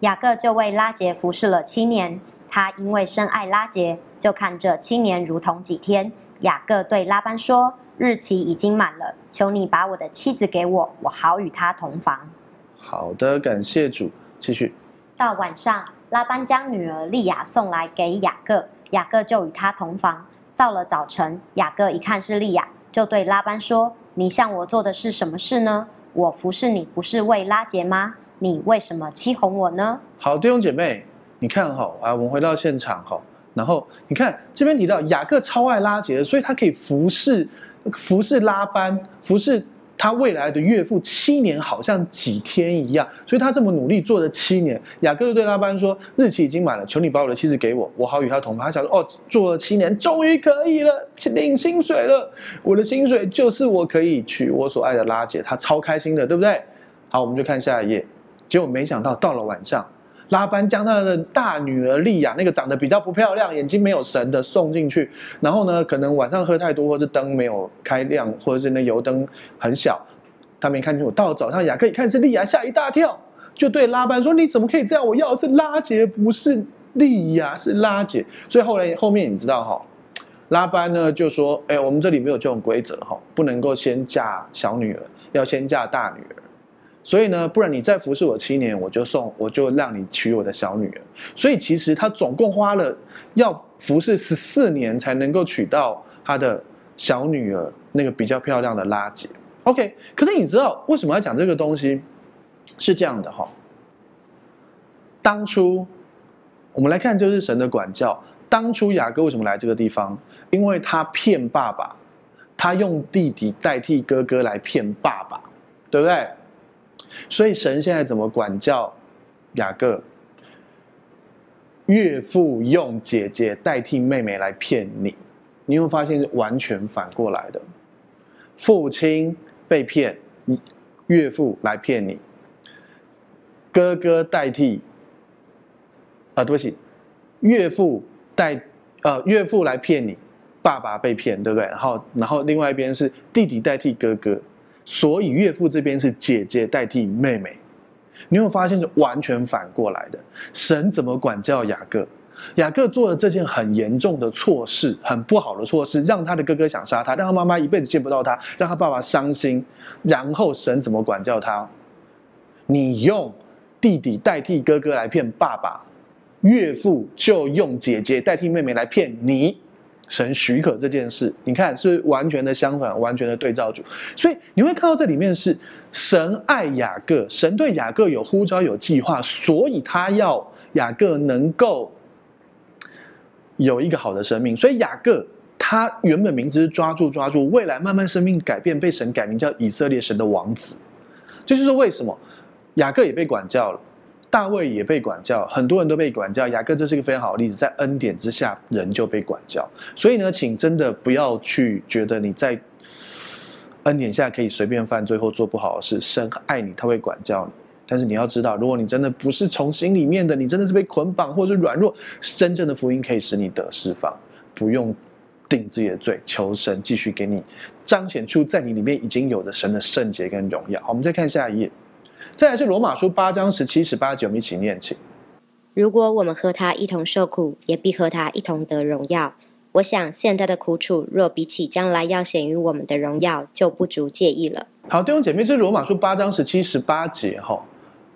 雅各就为拉杰服侍了七年，他因为深爱拉杰，就看这七年如同几天。雅各对拉班说。日期已经满了，求你把我的妻子给我，我好与她同房。好的，感谢主。继续。到晚上，拉班将女儿利亚送来给雅各，雅各就与她同房。到了早晨，雅各一看是利亚，就对拉班说：“你向我做的是什么事呢？我服侍你不是为拉结吗？你为什么欺哄我呢？”好，弟兄姐妹，你看哈，啊，我们回到现场哈，然后你看这边提到雅各超爱拉结，所以他可以服侍。服侍拉班，服侍他未来的岳父七年，好像几天一样。所以他这么努力做了七年。雅各就对拉班说：“日期已经满了，求你把我的妻子给我，我好与他同房。”他想说：“哦，做了七年，终于可以了，领薪水了。我的薪水就是我可以娶我所爱的拉姐，他超开心的，对不对？”好，我们就看下一页。结果没想到到了晚上。拉班将他的大女儿利亚，那个长得比较不漂亮、眼睛没有神的送进去，然后呢，可能晚上喝太多，或是灯没有开亮，或者是那油灯很小，他没看清楚。到早上，雅各一看是利亚，吓一大跳，就对拉班说：“你怎么可以这样？我要的是拉杰，不是利亚，是拉杰。”所以后来后面你知道哈，拉班呢就说：“哎，我们这里没有这种规则哈，不能够先嫁小女儿，要先嫁大女儿。”所以呢，不然你再服侍我七年，我就送，我就让你娶我的小女儿。所以其实他总共花了要服侍十四年才能够娶到他的小女儿，那个比较漂亮的拉姐。OK，可是你知道为什么要讲这个东西？是这样的哈，当初我们来看，就是神的管教。当初雅各为什么来这个地方？因为他骗爸爸，他用弟弟代替哥哥来骗爸爸，对不对？所以神现在怎么管教雅各？岳父用姐姐代替妹妹来骗你，你会发现是完全反过来的。父亲被骗，岳父来骗你；哥哥代替，啊，对不起，岳父代呃岳父来骗你，爸爸被骗，对不对？然后然后另外一边是弟弟代替哥哥。所以岳父这边是姐姐代替妹妹，你会发现是完全反过来的。神怎么管教雅各？雅各做了这件很严重的错事，很不好的错事，让他的哥哥想杀他，让他妈妈一辈子见不到他，让他爸爸伤心。然后神怎么管教他？你用弟弟代替哥哥来骗爸爸，岳父就用姐姐代替妹妹来骗你。神许可这件事，你看是完全的相反，完全的对照组。所以你会看到这里面是神爱雅各，神对雅各有呼召有计划，所以他要雅各能够有一个好的生命。所以雅各他原本名字是抓住抓住，未来慢慢生命改变，被神改名叫以色列神的王子。这就是为什么雅各也被管教了。大卫也被管教，很多人都被管教。雅各这是一个非常好的例子，在恩典之下，人就被管教。所以呢，请真的不要去觉得你在恩典下可以随便犯罪或做不好的事。神爱你，他会管教你。但是你要知道，如果你真的不是从心里面的，你真的是被捆绑或者是软弱，真正的福音可以使你得释放，不用定自己的罪，求神继续给你彰显出在你里面已经有的神的圣洁跟荣耀。好，我们再看下一页。再来是罗马书八章十七、十八节，我们一起念起。如果我们和他一同受苦，也必和他一同得荣耀。我想现在的苦楚，若比起将来要显于我们的荣耀，就不足介意了。好，弟兄姐妹，这是罗马书八章十七、十八节哈。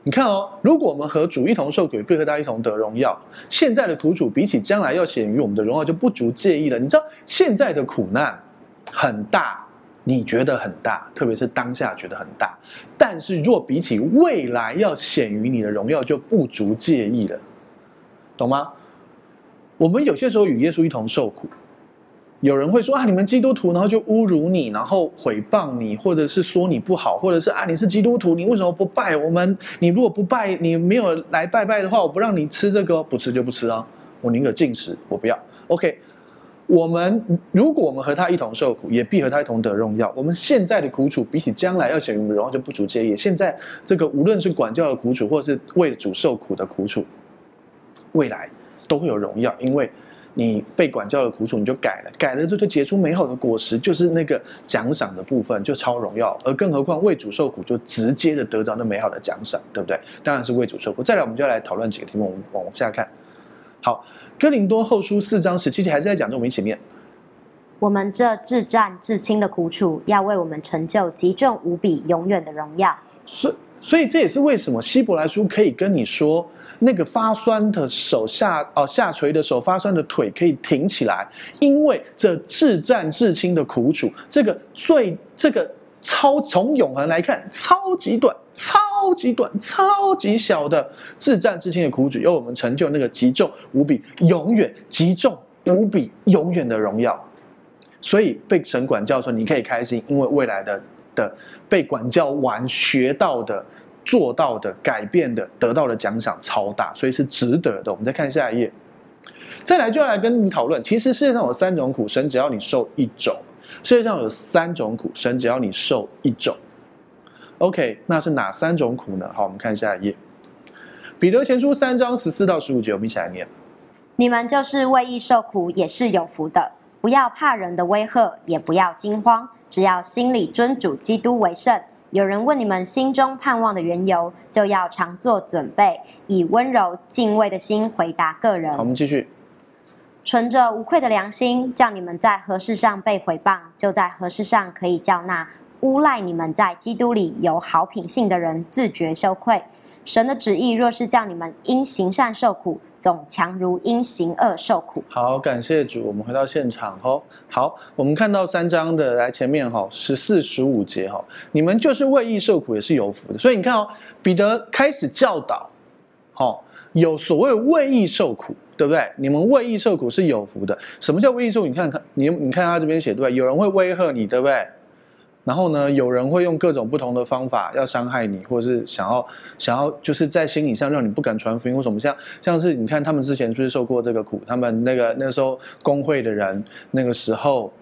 你看哦，如果我们和主一同受苦，也必和他一同得荣耀。现在的苦楚比起将来要显于我们的荣耀，就不足介意了。你知道现在的苦难很大。你觉得很大，特别是当下觉得很大，但是若比起未来要显于你的荣耀，就不足介意了，懂吗？我们有些时候与耶稣一同受苦，有人会说啊，你们基督徒，然后就侮辱你，然后毁谤你，或者是说你不好，或者是啊，你是基督徒，你为什么不拜我们？你如果不拜，你没有来拜拜的话，我不让你吃这个，不吃就不吃啊，我宁可禁食，我不要。OK。我们如果我们和他一同受苦，也必和他一同得荣耀。我们现在的苦楚比起将来要显荣耀就不足介意。现在这个无论是管教的苦楚，或是为主受苦的苦楚，未来都会有荣耀，因为你被管教的苦楚你就改了，改了之后就结出美好的果实，就是那个奖赏的部分就超荣耀。而更何况为主受苦，就直接的得着那美好的奖赏，对不对？当然是为主受苦。再来，我们就要来讨论几个题目，我们往下看。好。哥林多后书四章十七节还是在讲，这我们一起念。我们这至战至轻的苦楚，要为我们成就极重无比永远的荣耀。所所以这也是为什么希伯来书可以跟你说，那个发酸的手下哦下垂的手发酸的腿可以挺起来，因为这至战至轻的苦楚，这个最这个。超从永恒来看，超级短、超级短、超级小的至暂至轻的苦楚，由我们成就那个极重无比、永远极重无比、永远的荣耀。所以被神管教说，你可以开心，因为未来的的被管教完、学到的、做到的、改变的、得到的奖赏超大，所以是值得的。我们再看下一页，再来就要来跟你讨论，其实世界上有三种苦，神只要你受一种。世界上有三种苦，神只要你受一种，OK，那是哪三种苦呢？好，我们看下一页，彼得前书三章十四到十五节，我们一起来念。你们就是为义受苦，也是有福的。不要怕人的威吓，也不要惊慌，只要心里尊主基督为圣。有人问你们心中盼望的缘由，就要常做准备，以温柔敬畏的心回答个人。好，我们继续。存着无愧的良心，叫你们在何事上被毁谤，就在何事上可以叫那诬赖你们在基督里有好品性的人自觉羞愧。神的旨意若是叫你们因行善受苦，总强如因行恶受苦。好，感谢主，我们回到现场哈。好，我们看到三章的来前面哈，十四、十五节哈，你们就是为义受苦也是有福的。所以你看哦，彼得开始教导，好，有所谓为义受苦。对不对？你们为义受苦是有福的。什么叫为义受苦？你看看，你你看他这边写对不对？有人会威吓你，对不对？然后呢，有人会用各种不同的方法要伤害你，或者是想要想要就是在心理上让你不敢传福音或什么像像是你看他们之前是不是受过这个苦？他们那个那时候工会的人，那个时候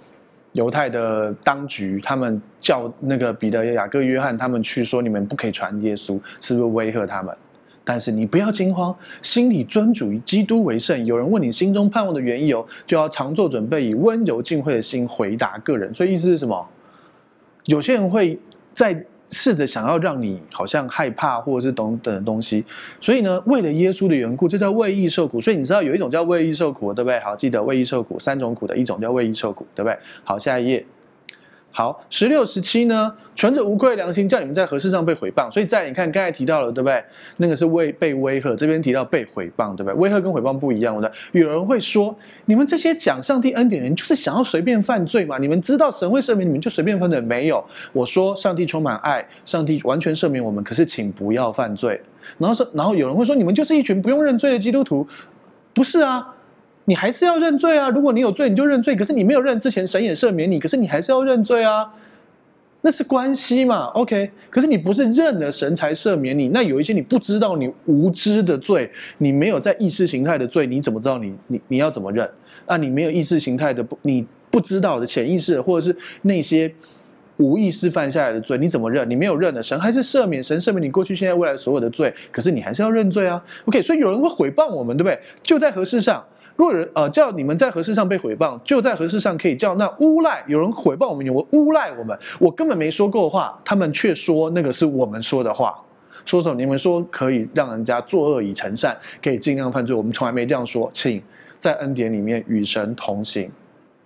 犹太的当局，他们叫那个彼得、雅各、约翰他们去说，你们不可以传耶稣，是不是威吓他们？但是你不要惊慌，心里尊主以基督为圣。有人问你心中盼望的缘由，就要常做准备，以温柔敬畏的心回答个人。所以意思是什么？有些人会在试着想要让你好像害怕，或者是等等的东西。所以呢，为了耶稣的缘故，这叫为义受苦。所以你知道有一种叫为义受苦，对不对？好，记得为义受苦，三种苦的一种叫为义受苦，对不对？好，下一页。好，十六、十七呢？存着无愧良心，叫你们在何事上被毁谤。所以在你看刚才提到了，对不对？那个是为被威吓，这边提到被毁谤，对不对？威吓跟毁谤不一样的。有人会说，你们这些讲上帝恩典的人，就是想要随便犯罪嘛？你们知道神会赦免你们，就随便犯罪？没有，我说上帝充满爱，上帝完全赦免我们。可是请不要犯罪。然后说，然后有人会说，你们就是一群不用认罪的基督徒，不是啊？你还是要认罪啊！如果你有罪，你就认罪。可是你没有认之前，神也赦免你。可是你还是要认罪啊！那是关系嘛，OK？可是你不是认了神才赦免你，那有一些你不知道你无知的罪，你没有在意识形态的罪，你怎么知道你你你要怎么认？啊，你没有意识形态的不，你不知道的潜意识或者是那些无意识犯下来的罪，你怎么认？你没有认的，神还是赦免，神赦免你过去、现在、未来所有的罪，可是你还是要认罪啊，OK？所以有人会诽谤我们，对不对？就在何事上？如果人呃叫你们在何事上被诽谤，就在何事上可以叫那诬赖。有人诽谤我们，有人诬赖我们，我根本没说过话，他们却说那个是我们说的话。说什么？你们说可以让人家作恶以成善，可以尽量犯罪，我们从来没这样说。请在恩典里面与神同行，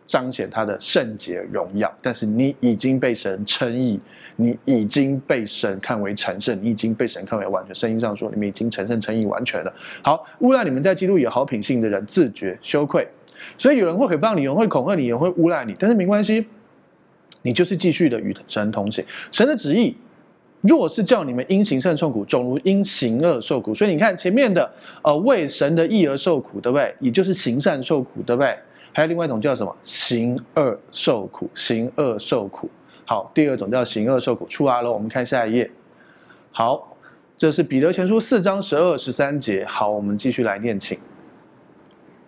彰显他的圣洁荣耀。但是你已经被神称义。你已经被神看为成圣，你已经被神看为完全。圣经上说，你们已经成圣、成义、完全了。好，诬赖你们在基督有好品性的人，自觉羞愧。所以有人会诽谤你，有人会恐吓你，有人会诬赖你，但是没关系，你就是继续的与神同行。神的旨意，若是叫你们因行善受苦，总如因行恶受苦。所以你看前面的，呃，为神的义而受苦，对不对？也就是行善受苦，对不对？还有另外一种叫什么？行恶受苦，行恶受苦。好，第二种叫行恶受苦，出来了。我们看下一页。好，这是彼得前书四章十二十三节。好，我们继续来念，请。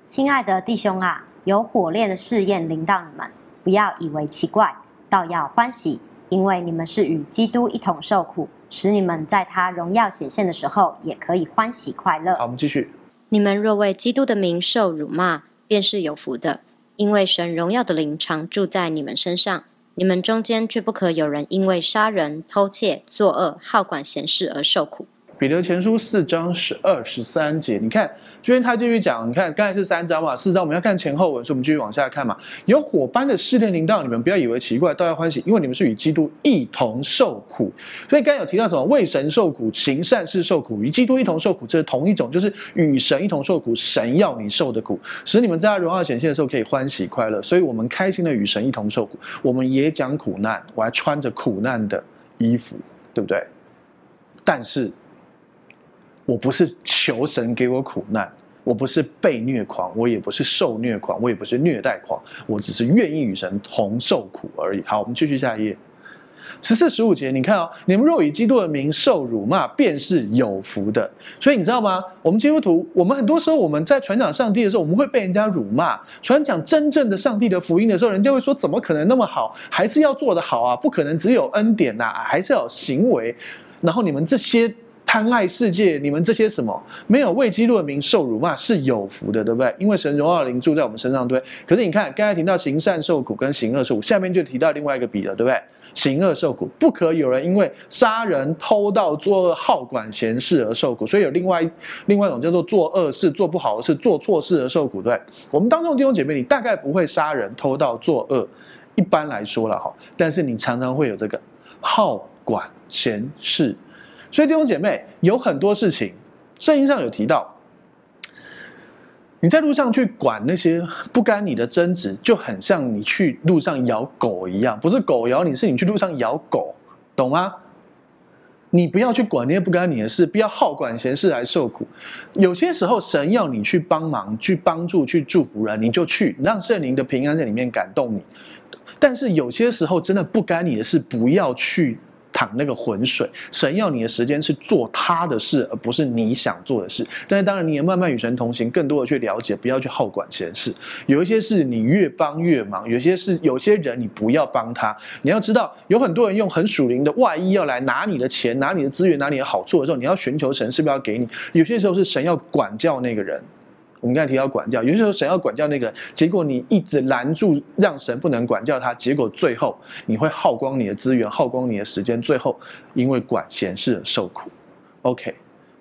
亲爱的弟兄啊，有火炼的试验临到你们，不要以为奇怪，倒要欢喜，因为你们是与基督一同受苦，使你们在他荣耀显现的时候，也可以欢喜快乐。好，我们继续。你们若为基督的名受辱骂，便是有福的，因为神荣耀的灵常住在你们身上。你们中间却不可有人因为杀人、偷窃、作恶、好管闲事而受苦。彼得前书四章十二十三节，你看，这边他继续讲，你看刚才是三章嘛，四章我们要看前后文，所以我们继续往下看嘛。有火般的试炼临到你们，不要以为奇怪，倒要欢喜，因为你们是与基督一同受苦。所以刚才有提到什么？为神受苦，行善事受苦，与基督一同受苦，这是同一种，就是与神一同受苦，神要你受的苦，使你们在他荣耀显现的时候可以欢喜快乐。所以我们开心的与神一同受苦，我们也讲苦难，我还穿着苦难的衣服，对不对？但是。我不是求神给我苦难，我不是被虐狂，我也不是受虐狂，我也不是虐待狂，我只是愿意与神同受苦而已。好，我们继续下一页，十四、十五节，你看哦，你们若以基督的名受辱骂，便是有福的。所以你知道吗？我们基督徒，我们很多时候我们在传讲上帝的时候，我们会被人家辱骂；传讲真正的上帝的福音的时候，人家会说：怎么可能那么好？还是要做得好啊！不可能只有恩典呐、啊，还是要有行为。然后你们这些。贪爱世界，你们这些什么没有为基督的名受辱骂是有福的，对不对？因为神荣耀灵住在我们身上，对。可是你看，刚才提到行善受苦跟行恶受苦，下面就提到另外一个比了，对不对？行恶受苦，不可有人因为杀人、偷盗、作恶、好管闲事而受苦。所以有另外另外一种叫做做恶事、做不好的事、做错事而受苦，对。我们当中的弟兄姐妹，你大概不会杀人、偷盗、作恶，一般来说了哈。但是你常常会有这个好管闲事。所以弟兄姐妹，有很多事情，圣经上有提到，你在路上去管那些不干你的争执，就很像你去路上咬狗一样，不是狗咬你，是你去路上咬狗，懂吗？你不要去管那些不干你的事，不要好管闲事来受苦。有些时候，神要你去帮忙、去帮助、去祝福人，你就去，让圣灵的平安在里面感动你。但是有些时候，真的不干你的事，不要去。淌那个浑水，神要你的时间是做他的事，而不是你想做的事。但是当然，你也慢慢与神同行，更多的去了解，不要去好管闲事。有一些事你越帮越忙，有些事有些人你不要帮他。你要知道，有很多人用很属灵的外衣要来拿你的钱、拿你的资源、拿你的好处的时候，你要寻求神是不是要给你？有些时候是神要管教那个人。我们刚才提到管教，有些时候神要管教那个，结果你一直拦住，让神不能管教他，结果最后你会耗光你的资源，耗光你的时间，最后因为管闲事而受苦。OK，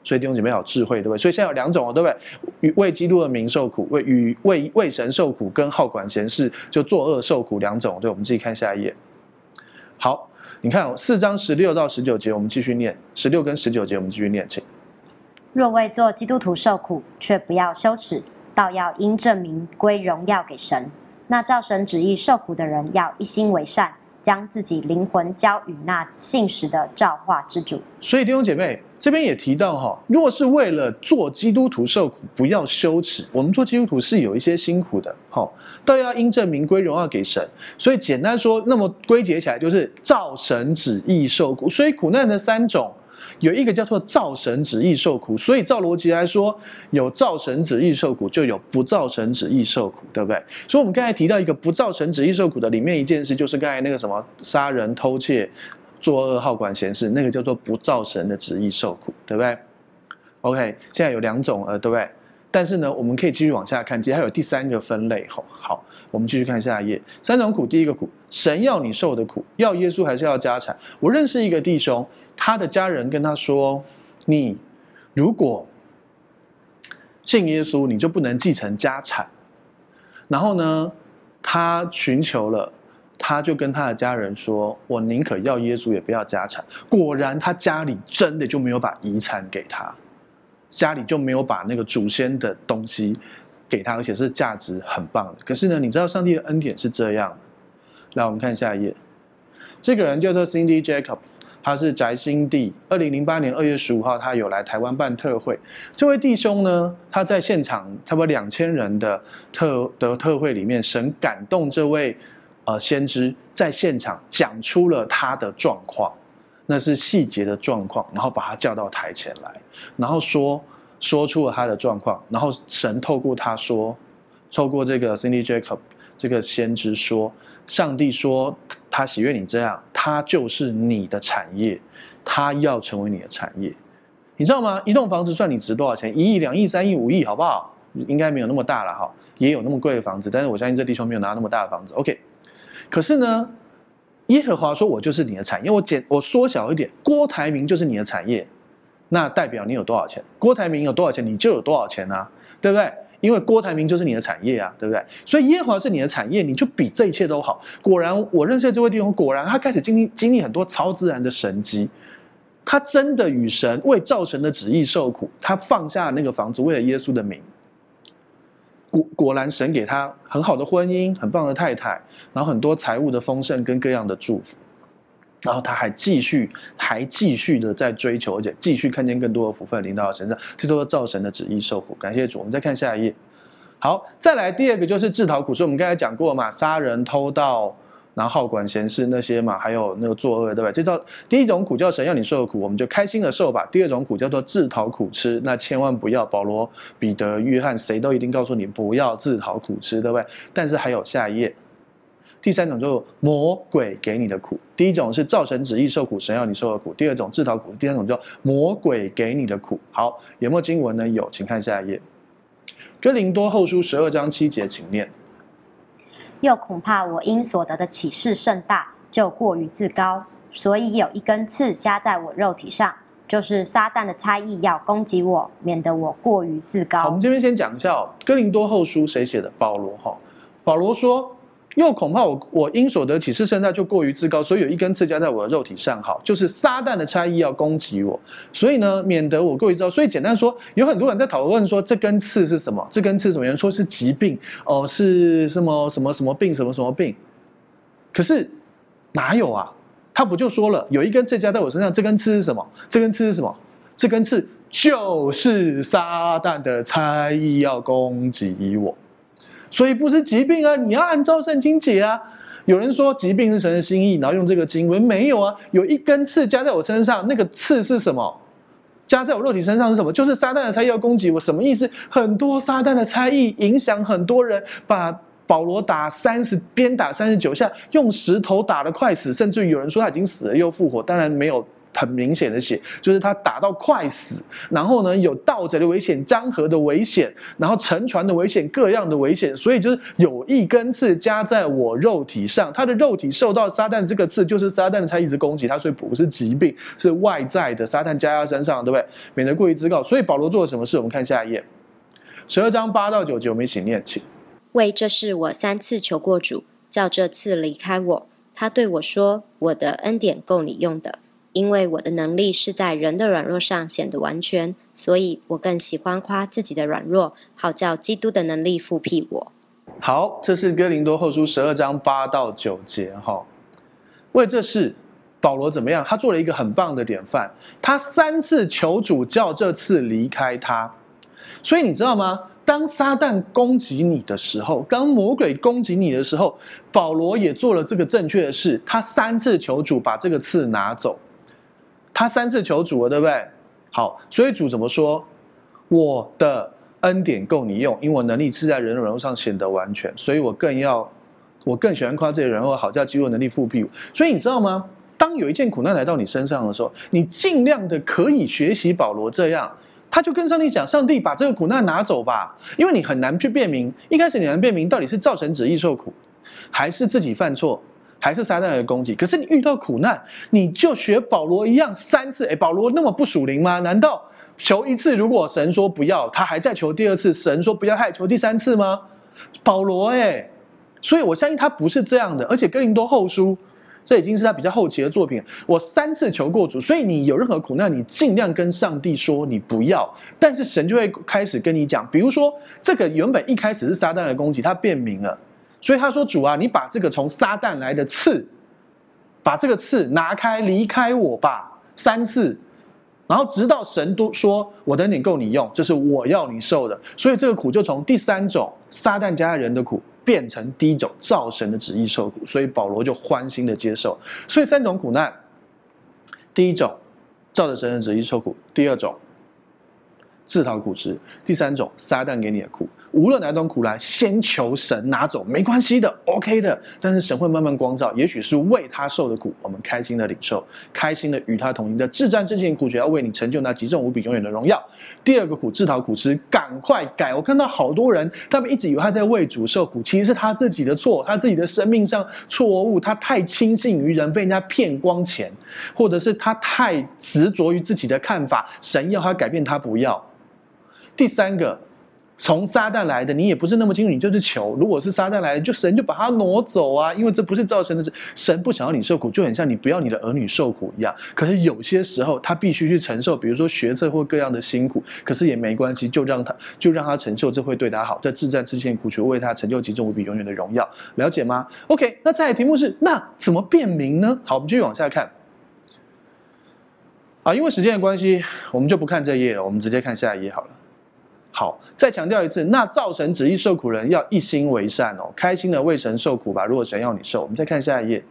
所以弟兄姐妹有智慧，对不对？所以现在有两种哦，对不对？与为基督的名受苦，为与为为神受苦，跟好管闲事就作恶受苦两种。对，我们自己看下一页。好，你看哦，四章十六到十九节，我们继续念十六跟十九节，我们继续念，请。若为做基督徒受苦，却不要羞耻，倒要因这名归荣耀给神。那照神旨意受苦的人，要一心为善，将自己灵魂交与那信实的造化之主。所以弟兄姐妹，这边也提到哈，若是为了做基督徒受苦，不要羞耻。我们做基督徒是有一些辛苦的，哈，都要因这名归荣耀给神。所以简单说，那么归结起来就是照神旨意受苦。所以苦难的三种，有一个叫做造神旨意受苦。所以照逻辑来说，有造神旨意受苦，就有不造神旨意受苦，对不对？所以我们刚才提到一个不造神旨意受苦的里面一件事，就是刚才那个什么杀人、偷窃。作恶好管闲事，那个叫做不造神的旨意受苦，对不对？OK，现在有两种呃，对不对？但是呢，我们可以继续往下看，接下来还有第三个分类。好，好，我们继续看下一页。三种苦，第一个苦，神要你受的苦，要耶稣还是要家产？我认识一个弟兄，他的家人跟他说：“你如果信耶稣，你就不能继承家产。”然后呢，他寻求了。他就跟他的家人说：“我宁可要耶稣，也不要家产。”果然，他家里真的就没有把遗产给他，家里就没有把那个祖先的东西给他，而且是价值很棒的。可是呢，你知道上帝的恩典是这样。来，我们看下一页。这个人叫做 Cindy Jacobs，他是宅心地。二零零八年二月十五号，他有来台湾办特会。这位弟兄呢，他在现场差不多两千人的特的特会里面，神感动这位。呃，先知在现场讲出了他的状况，那是细节的状况，然后把他叫到台前来，然后说说出了他的状况，然后神透过他说，透过这个 Cindy Jacob 这个先知说，上帝说他喜悦你这样，他就是你的产业，他要成为你的产业，你知道吗？一栋房子算你值多少钱？一亿、两亿、三亿、五亿，好不好？应该没有那么大了哈，也有那么贵的房子，但是我相信这弟兄没有拿那么大的房子。OK。可是呢，耶和华说：“我就是你的产业。”我简我缩小一点，郭台铭就是你的产业，那代表你有多少钱？郭台铭有多少钱，你就有多少钱啊，对不对？因为郭台铭就是你的产业啊，对不对？所以耶和华是你的产业，你就比这一切都好。果然，我认识的这位弟兄，果然他开始经历经历很多超自然的神迹，他真的与神为造神的旨意受苦，他放下那个房子，为了耶稣的名。果果然，神给他很好的婚姻，很棒的太太，然后很多财务的丰盛跟各样的祝福，然后他还继续，还继续的在追求，而且继续看见更多的福分临到他身上，这都是照神的旨意受苦。感谢主，我们再看下一页。好，再来第二个就是自讨苦，所以我们刚才讲过嘛，杀人、偷盗。然后好管闲事那些嘛，还有那个作恶，对吧？这叫第一种苦，叫神要你受的苦，我们就开心的受吧。第二种苦叫做自讨苦吃，那千万不要。保罗、彼得、约翰，谁都一定告诉你不要自讨苦吃，对不对？但是还有下一页，第三种就是魔鬼给你的苦。第一种是造神旨意受苦，神要你受的苦；第二种自讨苦，第三种叫魔鬼给你的苦。好，有没有经文呢？有，请看下一页，哥林多后书十二章七节，请念。又恐怕我因所得的启示甚大，就过于自高，所以有一根刺加在我肉体上，就是撒旦的猜疑要攻击我，免得我过于自高。我们这边先讲一下哦，《哥林多后书》谁写的？保罗哈。保罗说。又恐怕我我因所得启示甚大，就过于自高，所以有一根刺加在我的肉体上，好，就是撒旦的差役要攻击我，所以呢，免得我过于自高。所以简单说，有很多人在讨论说这根刺是什么？这根刺什么？有人说是疾病哦，是什么什么什么病？什么什么病？可是哪有啊？他不就说了，有一根刺加在我身上，这根刺是什么？这根刺是什么？这根刺就是撒旦的差役要攻击我。所以不是疾病啊，你要按照圣经解啊。有人说疾病是神的心意，然后用这个经文没有啊？有一根刺加在我身上，那个刺是什么？加在我肉体身上是什么？就是撒旦的差役要攻击我，什么意思？很多撒旦的差役影响很多人，把保罗打三十鞭打三十九下，用石头打得快死，甚至于有人说他已经死了又复活，当然没有。很明显的写，就是他打到快死，然后呢，有盗贼的危险、江河的危险，然后沉船的危险，各样的危险，所以就是有一根刺加在我肉体上，他的肉体受到撒旦这个刺，就是撒旦的差一直攻击他，所以不是疾病，是外在的撒旦加在他身上，对不对？免得过于自告。所以保罗做了什么事？我们看下一页，十二章八到九节，我们一起念，请。为这事我三次求过主，叫这次离开我。他对我说：“我的恩典够你用的。”因为我的能力是在人的软弱上显得完全，所以我更喜欢夸自己的软弱，好叫基督的能力覆庇我。好，这是哥林多后书十二章八到九节哈。为这事，保罗怎么样？他做了一个很棒的典范，他三次求主叫这次离开他。所以你知道吗？当撒旦攻击你的时候，当魔鬼攻击你的时候，保罗也做了这个正确的事。他三次求主把这个刺拿走，他三次求主了，对不对？好，所以主怎么说？我的恩典够你用，因为我能力是在人的软弱上显得完全，所以我更要，我更喜欢夸这些软弱，好叫基督能力覆庇。所以你知道吗？当有一件苦难来到你身上的时候，你尽量的可以学习保罗这样。他就跟上帝讲：“上帝把这个苦难拿走吧，因为你很难去辨明。一开始你难辨明到底是造神旨意受苦，还是自己犯错，还是撒旦的攻击。可是你遇到苦难，你就学保罗一样三次。诶，保罗那么不属灵吗？难道求一次，如果神说不要，他还在求第二次？神说不要，他还求第三次吗？保罗诶，所以我相信他不是这样的。而且哥林多后书。”这已经是他比较后期的作品。我三次求过主，所以你有任何苦难，你尽量跟上帝说你不要，但是神就会开始跟你讲。比如说，这个原本一开始是撒旦的攻击，他辨明了，所以他说：“主啊，你把这个从撒旦来的刺，把这个刺拿开，离开我吧。”三次，然后直到神都说：“我的恩典够你用，这是我要你受的。”所以这个苦就从第三种撒旦加人的苦。变成第一种照神的旨意受苦，所以保罗就欢欣的接受。所以三种苦难，第一种照着神的旨意受苦，第二种自讨苦吃，第三种撒旦给你的苦。无论哪种苦来，先求神拿走，没关系的，OK 的。但是神会慢慢光照，也许是为他受的苦，我们开心的领受，开心的与他同行的至暂至轻的苦，却要为你成就那极重无比永远的荣耀。第二个苦，自讨苦吃，赶快改。我看到好多人，他们一直以为他在为主受苦，其实是他自己的错，他自己的生命上错误，他太轻信于人，被人家骗光钱，或者是他太执着于自己的看法，神要他改变，他不要。第三个。从撒旦来的，你也不是那么清楚，你就是求。如果是撒旦来的，就神就把他挪走啊，因为这不是造神的事。神不想要你受苦，就很像你不要你的儿女受苦一样。可是有些时候他必须去承受，比如说学测或各样的辛苦，可是也没关系，就让他就让他承受，这会对他好。在至暂至轻的苦，却为他成就极重无比永远的荣耀，了解吗？OK，那再来题目是，那怎么辨明呢？好，我们继续往下看。啊，因为时间的关系，我们就不看这页了，我们直接看下一页好了。好，再强调一次，那造神旨意受苦人要一心为善哦，开心的为神受苦吧。如果神要你受，我们再看下一页，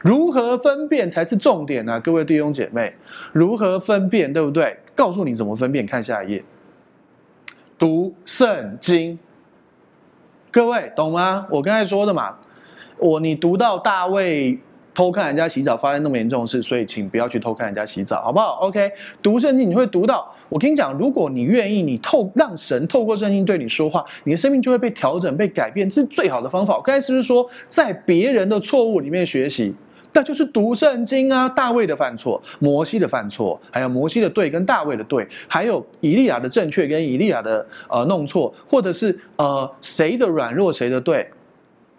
如何分辨才是重点呢、啊？各位弟兄姐妹，如何分辨，对不对？告诉你怎么分辨，看下一页，读圣经。各位懂吗？我刚才说的嘛，我你读到大卫。偷看人家洗澡，发生那么严重的事，所以请不要去偷看人家洗澡，好不好？OK，读圣经你会读到。我跟你讲，如果你愿意，你透让神透过圣经对你说话，你的生命就会被调整、被改变，这是最好的方法。我刚才是不是说，在别人的错误里面学习？那就是读圣经啊。大卫的犯错，摩西的犯错，还有摩西的对跟大卫的对，还有以利亚的正确跟以利亚的呃弄错，或者是呃谁的软弱谁的对。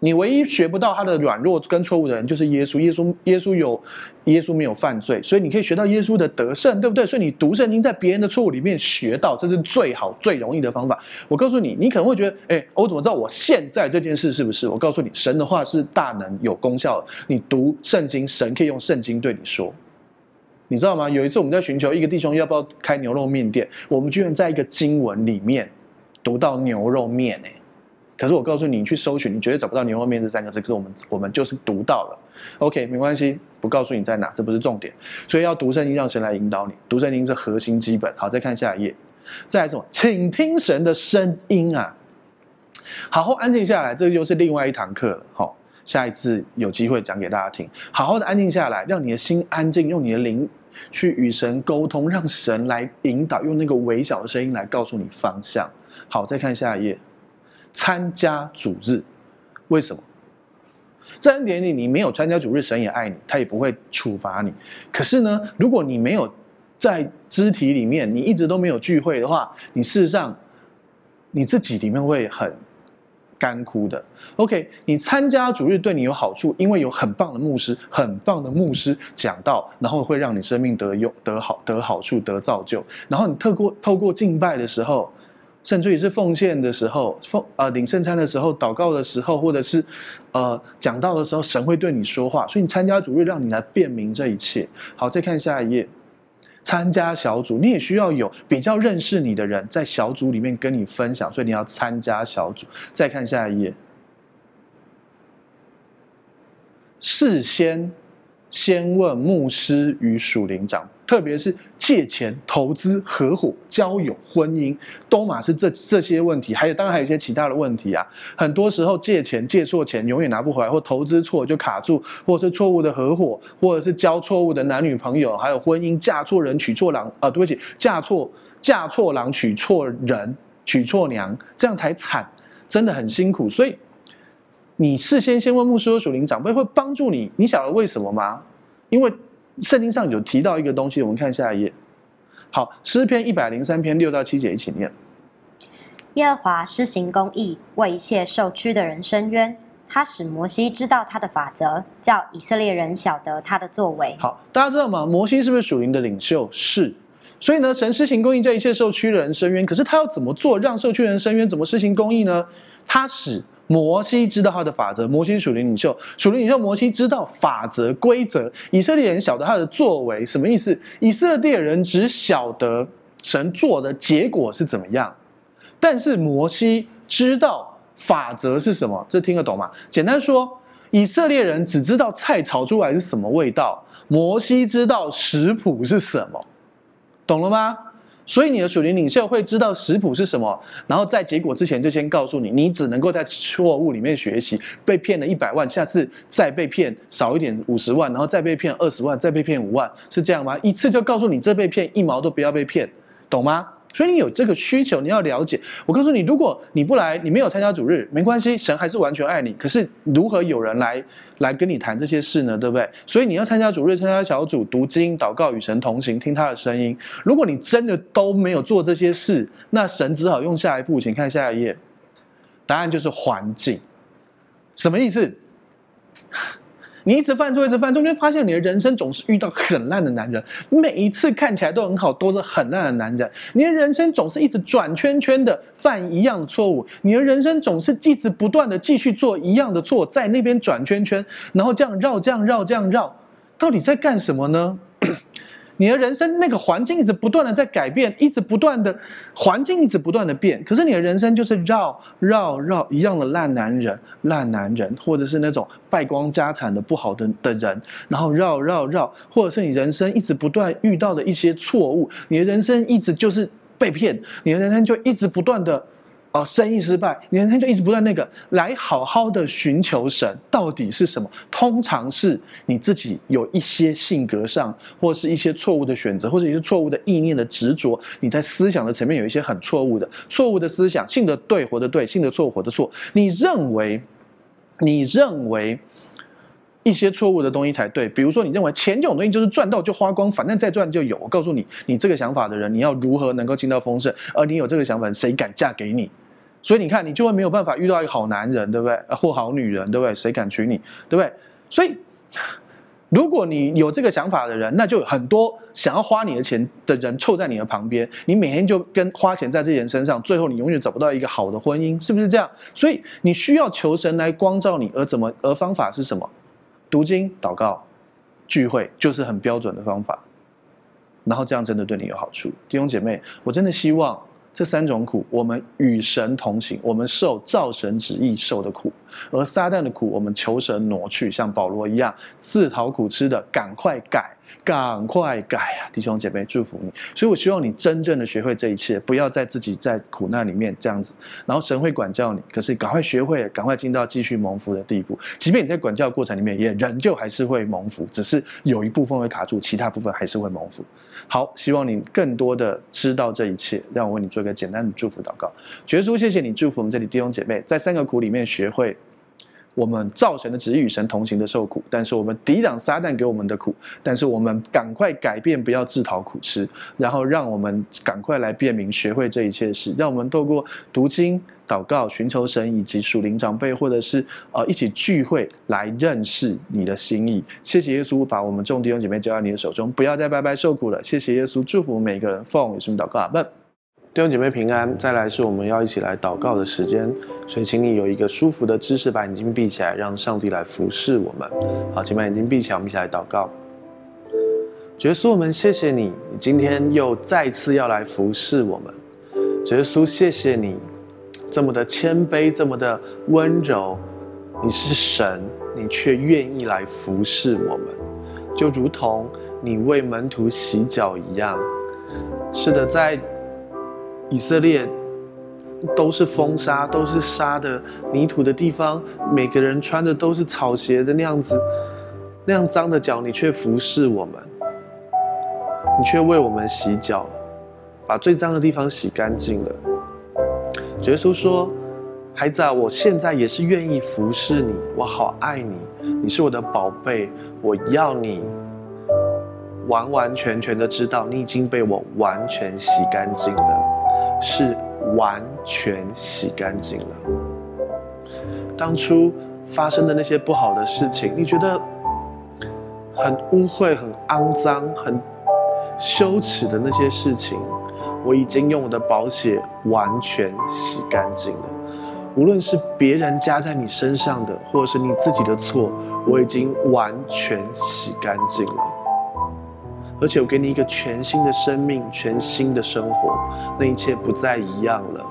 你唯一学不到他的软弱跟错误的人，就是耶稣。耶稣，耶稣有，耶稣没有犯罪，所以你可以学到耶稣的得胜，对不对？所以你读圣经，在别人的错误里面学到，这是最好最容易的方法。我告诉你，你可能会觉得，哎，我怎么知道我现在这件事是不是？我告诉你，神的话是大能有功效的。你读圣经，神可以用圣经对你说，你知道吗？有一次我们在寻求一个弟兄要不要开牛肉面店，我们居然在一个经文里面读到牛肉面，哎。可是我告诉你，你去搜寻，你绝对找不到牛肉面这三个字。可是我们我们就是读到了，OK，没关系，不告诉你在哪，这不是重点。所以要读圣经，让神来引导你。读圣经是核心基本。好，再看下一页，再来什么？请听神的声音啊！好好安静下来，这个就是另外一堂课了。好，下一次有机会讲给大家听。好好的安静下来，让你的心安静，用你的灵去与神沟通，让神来引导，用那个微小的声音来告诉你方向。好，再看下一页。参加主日，为什么？在恩典里，你没有参加主日，神也爱你，他也不会处罚你。可是呢，如果你没有在肢体里面，你一直都没有聚会的话，你事实上你自己里面会很干枯的。OK，你参加主日对你有好处，因为有很棒的牧师，很棒的牧师讲道，然后会让你生命得用、得好、得好处、得造就。然后你透过透过敬拜的时候。甚至于是奉献的时候，奉呃领圣餐的时候，祷告的时候，或者是呃讲道的时候，神会对你说话，所以你参加主日，让你来辨明这一切。好，再看下一页，参加小组，你也需要有比较认识你的人在小组里面跟你分享，所以你要参加小组。再看下一页，事先。先问牧师与属灵长，特别是借钱、投资、合伙、交友、婚姻，都嘛是这这些问题。还有，当然还有一些其他的问题啊。很多时候借钱借错钱，永远拿不回来，或投资错就卡住，或者是错误的合伙，或者是交错误的男女朋友，还有婚姻嫁错人娶错郎啊、呃，对不起，嫁错嫁错郎娶错人娶错娘，这样才惨，真的很辛苦。所以。你事先先问牧师和属灵长辈会帮助你，你晓得为什么吗？因为圣经上有提到一个东西，我们看下一页。好，诗篇一百零三篇六到七节一起念。耶和华施行公义，为一切受屈的人伸冤。他使摩西知道他的法则，叫以色列人晓得他的作为。好，大家知道吗？摩西是不是属灵的领袖？是。所以呢，神施行公义，叫一切受屈的人伸冤。可是他要怎么做，让受屈的人伸冤？怎么施行公义呢？他使。摩西知道他的法则，摩西属灵领袖，属灵领袖摩西知道法则规则，以色列人晓得他的作为，什么意思？以色列人只晓得神做的结果是怎么样，但是摩西知道法则是什么，这听得懂吗？简单说，以色列人只知道菜炒出来是什么味道，摩西知道食谱是什么，懂了吗？所以你的属灵领袖会知道食谱是什么，然后在结果之前就先告诉你，你只能够在错误里面学习。被骗了一百万，下次再被骗少一点五十万，然后再被骗二十万，再被骗五万，是这样吗？一次就告诉你，这被骗一毛都不要被骗，懂吗？所以你有这个需求，你要了解。我告诉你，如果你不来，你没有参加主日，没关系，神还是完全爱你。可是如何有人来来跟你谈这些事呢？对不对？所以你要参加主日，参加小组，读经、祷告，与神同行，听他的声音。如果你真的都没有做这些事，那神只好用下一步，请看下一页。答案就是环境。什么意思？你一直犯错，一直犯错，你会发现你的人生总是遇到很烂的男人。每一次看起来都很好，都是很烂的男人。你的人生总是一直转圈圈的犯一样的错误。你的人生总是一直不断的继续做一样的错，在那边转圈圈，然后这样绕，这样绕，这样绕，到底在干什么呢？你的人生那个环境一直不断的在改变，一直不断的环境一直不断的变，可是你的人生就是绕绕绕一样的烂男人、烂男人，或者是那种败光家产的不好的的人，然后绕绕绕，或者是你人生一直不断遇到的一些错误，你的人生一直就是被骗，你的人生就一直不断的。哦，生意失败，你人生就一直不断那个来好好的寻求神，到底是什么？通常是你自己有一些性格上，或是一些错误的选择，或者一些错误的意念的执着，你在思想的层面有一些很错误的错误的思想，信的对，活的对，信的错，活的错。你认为，你认为一些错误的东西才对，比如说你认为钱这种东西就是赚到就花光，反正再赚就有。我告诉你，你这个想法的人，你要如何能够进到丰盛？而你有这个想法，谁敢嫁给你？所以你看，你就会没有办法遇到一个好男人，对不对？或好女人，对不对？谁敢娶你，对不对？所以，如果你有这个想法的人，那就很多想要花你的钱的人凑在你的旁边，你每天就跟花钱在这人身上，最后你永远找不到一个好的婚姻，是不是这样？所以你需要求神来光照你，而怎么？而方法是什么？读经、祷告、聚会，就是很标准的方法。然后这样真的对你有好处，弟兄姐妹，我真的希望。这三种苦，我们与神同行，我们受造神旨意受的苦；而撒旦的苦，我们求神挪去，像保罗一样自讨苦吃的，赶快改。赶快改啊，弟兄姐妹，祝福你。所以我希望你真正的学会这一切，不要在自己在苦难里面这样子。然后神会管教你，可是赶快学会，赶快进到继续蒙福的地步。即便你在管教过程里面，也仍旧还是会蒙福，只是有一部分会卡住，其他部分还是会蒙福。好，希望你更多的知道这一切。让我为你做一个简单的祝福祷告。主耶稣，谢谢你祝福我们这里弟兄姐妹，在三个苦里面学会。我们造神的旨意与神同行的受苦，但是我们抵挡撒旦给我们的苦，但是我们赶快改变，不要自讨苦吃，然后让我们赶快来辨明，学会这一切事，让我们透过读经、祷告、寻求神以及属灵长辈，或者是呃一起聚会来认识你的心意。谢谢耶稣，把我们众弟兄姐妹交在你的手中，不要再白白受苦了。谢谢耶稣，祝福每个人，奉耶稣祷告，阿门。弟兄姐妹平安，再来是我们要一起来祷告的时间，所以请你有一个舒服的姿势，把眼睛闭起来，让上帝来服侍我们。好，请把眼睛闭起来，我们一起来祷告。耶稣，我们谢谢你，你今天又再次要来服侍我们。耶稣，谢谢你这么的谦卑，这么的温柔。你是神，你却愿意来服侍我们，就如同你为门徒洗脚一样。是的，在。以色列都是风沙，都是沙的泥土的地方，每个人穿的都是草鞋的那样子，那样脏的脚，你却服侍我们，你却为我们洗脚，把最脏的地方洗干净了。耶稣说：“孩子啊，我现在也是愿意服侍你，我好爱你，你是我的宝贝，我要你完完全全的知道，你已经被我完全洗干净了。”是完全洗干净了。当初发生的那些不好的事情，你觉得很污秽、很肮脏、很羞耻的那些事情，我已经用我的宝血完全洗干净了。无论是别人加在你身上的，或者是你自己的错，我已经完全洗干净了。而且我给你一个全新的生命，全新的生活，那一切不再一样了。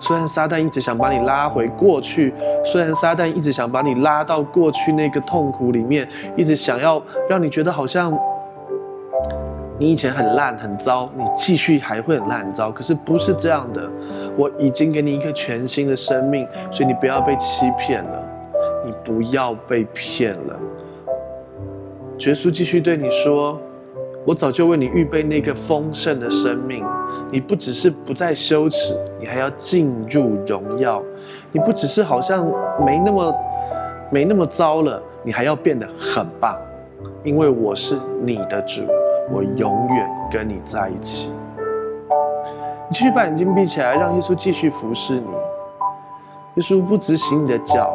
虽然撒旦一直想把你拉回过去，虽然撒旦一直想把你拉到过去那个痛苦里面，一直想要让你觉得好像你以前很烂很糟，你继续还会很烂很糟。可是不是这样的，我已经给你一个全新的生命，所以你不要被欺骗了，你不要被骗了。耶稣继续对你说。我早就为你预备那个丰盛的生命，你不只是不再羞耻，你还要进入荣耀。你不只是好像没那么没那么糟了，你还要变得很棒，因为我是你的主，我永远跟你在一起。你继续把眼睛闭起来，让耶稣继续服侍你。耶稣不只洗你的脚，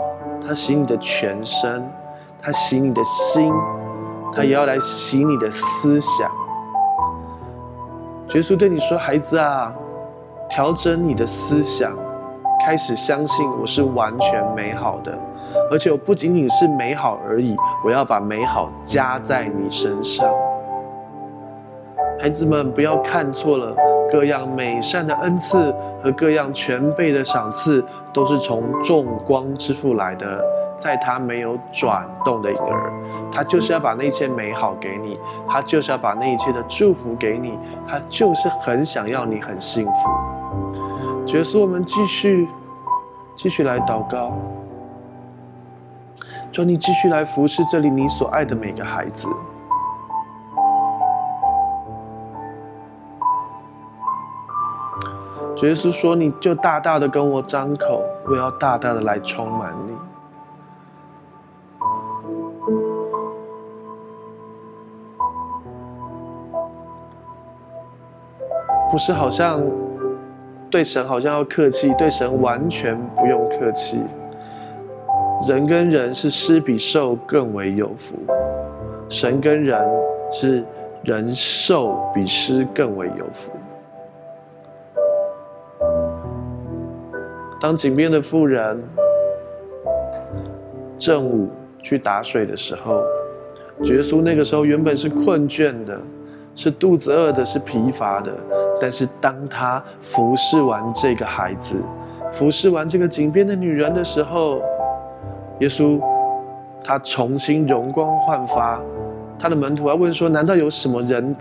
他洗你的全身，他洗你的心。他也要来洗你的思想。耶稣对你说：“孩子啊，调整你的思想，开始相信我是完全美好的，而且我不仅仅是美好而已，我要把美好加在你身上。”孩子们，不要看错了，各样美善的恩赐和各样全备的赏赐，都是从众光之父来的。在他没有转动的影儿，他就是要把那一切美好给你，他就是要把那一切的祝福给你，他就是很想要你很幸福。耶稣，我们继续，继续来祷告，求你继续来服侍这里你所爱的每个孩子。耶稣说：“你就大大的跟我张口，我要大大的来充满你。”不是好像对神好像要客气，对神完全不用客气。人跟人是施比受更为有福，神跟人是人受比施更为有福。当井边的妇人正午去打水的时候，耶稣那个时候原本是困倦的。是肚子饿的，是疲乏的。但是当他服侍完这个孩子，服侍完这个井边的女人的时候，耶稣他重新容光焕发。他的门徒要问说：难道有什么人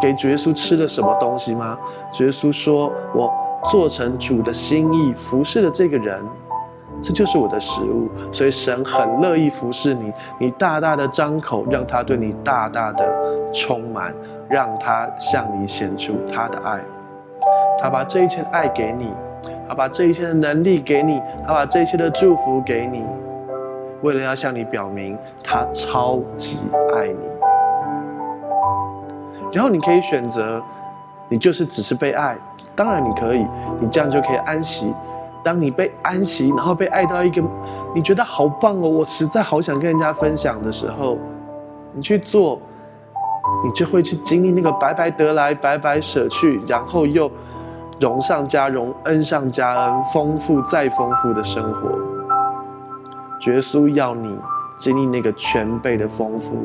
给主耶稣吃了什么东西吗？主耶稣说：我做成主的心意，服侍了这个人，这就是我的食物。所以神很乐意服侍你，你大大的张口，让他对你大大的充满。让他向你显出他的爱，他把这一切的爱给你，他把这一切的能力给你，他把这一切的祝福给你，为了要向你表明他超级爱你。然后你可以选择，你就是只是被爱，当然你可以，你这样就可以安息。当你被安息，然后被爱到一个你觉得好棒哦，我实在好想跟人家分享的时候，你去做。你就会去经历那个白白得来，白白舍去，然后又荣上加荣，恩上加恩，丰富再丰富的生活。主耶稣要你经历那个全备的丰富，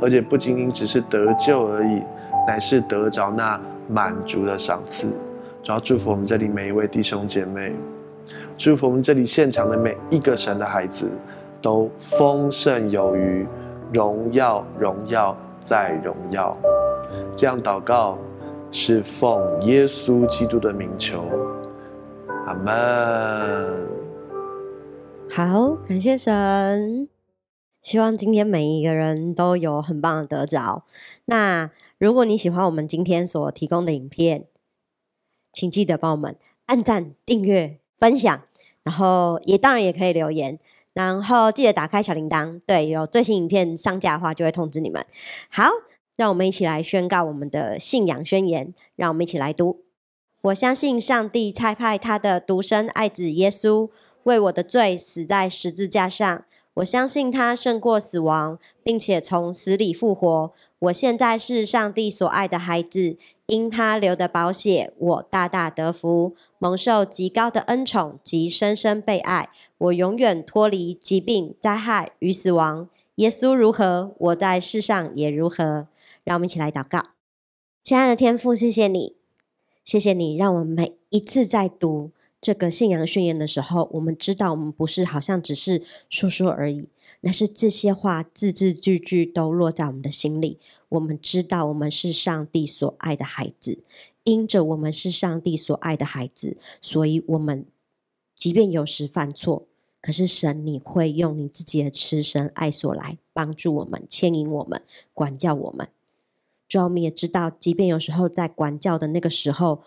而且不仅仅只是得救而已，乃是得着那满足的赏赐。主要祝福我们这里每一位弟兄姐妹，祝福我们这里现场的每一个神的孩子，都丰盛有余，荣耀荣耀在荣耀。这样祷告。是奉耶稣基督的名求，阿门。好，感谢神。希望今天每一个人都有很棒的得着。那如果你喜欢我们今天所提供的影片，请记得帮我们按赞、订阅、分享，然后也当然也可以留言，然后记得打开小铃铛，对，有最新影片上架的话就会通知你们。好。让我们一起来宣告我们的信仰宣言。让我们一起来读：我相信上帝差派他的独生爱子耶稣为我的罪死在十字架上。我相信他胜过死亡，并且从死里复活。我现在是上帝所爱的孩子，因他流的宝血，我大大得福，蒙受极高的恩宠及深深被爱。我永远脱离疾病、灾害与死亡。耶稣如何，我在世上也如何。让我们一起来祷告，亲爱的天父，谢谢你，谢谢你，让我每一次在读这个信仰宣言的时候，我们知道我们不是好像只是说说而已，那是这些话字字句句都落在我们的心里。我们知道我们是上帝所爱的孩子，因着我们是上帝所爱的孩子，所以我们即便有时犯错，可是神你会用你自己的慈神爱所来帮助我们、牵引我们、管教我们。主要我们也知道，即便有时候在管教的那个时候，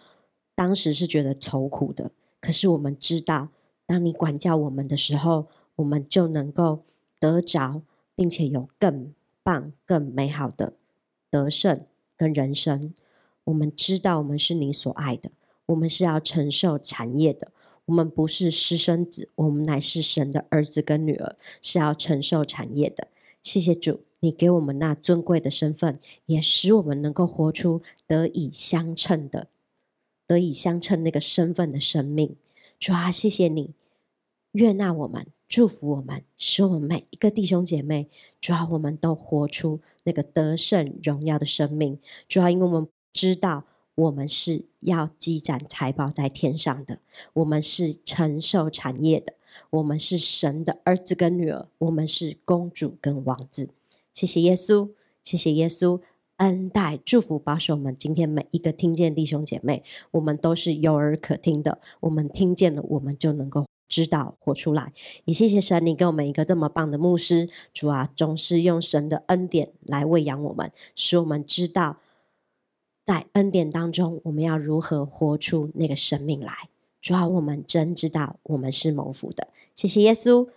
当时是觉得愁苦的。可是我们知道，当你管教我们的时候，我们就能够得着，并且有更棒、更美好的得胜跟人生。我们知道，我们是你所爱的，我们是要承受产业的。我们不是私生子，我们乃是神的儿子跟女儿，是要承受产业的。谢谢主。你给我们那尊贵的身份，也使我们能够活出得以相称的、得以相称那个身份的生命。主啊，谢谢你悦纳我们，祝福我们，使我们每一个弟兄姐妹，主啊，我们都活出那个得胜荣耀的生命。主啊，因为我们知道我们是要积攒财宝在天上的，我们是承受产业的，我们是神的儿子跟女儿，我们是公主跟王子。谢谢耶稣，谢谢耶稣恩待祝福保守我们今天每一个听见弟兄姐妹，我们都是有耳可听的，我们听见了，我们就能够知道活出来。也谢谢神，你给我们一个这么棒的牧师，主啊，总是用神的恩典来喂养我们，使我们知道在恩典当中，我们要如何活出那个生命来。主啊，我们真知道我们是蒙福的。谢谢耶稣，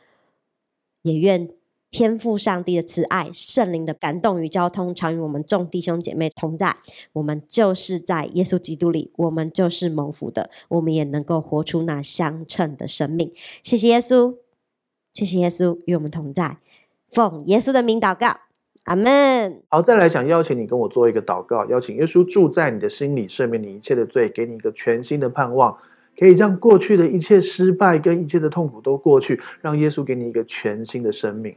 也愿。天父上帝的慈爱、圣灵的感动与交通，常与我们众弟兄姐妹同在。我们就是在耶稣基督里，我们就是蒙福的，我们也能够活出那相称的生命。谢谢耶稣，谢谢耶稣与我们同在。奉耶稣的名祷告，阿门。好，再来想邀请你跟我做一个祷告，邀请耶稣住在你的心里，赦免你一切的罪，给你一个全新的盼望，可以让过去的一切失败跟一切的痛苦都过去，让耶稣给你一个全新的生命。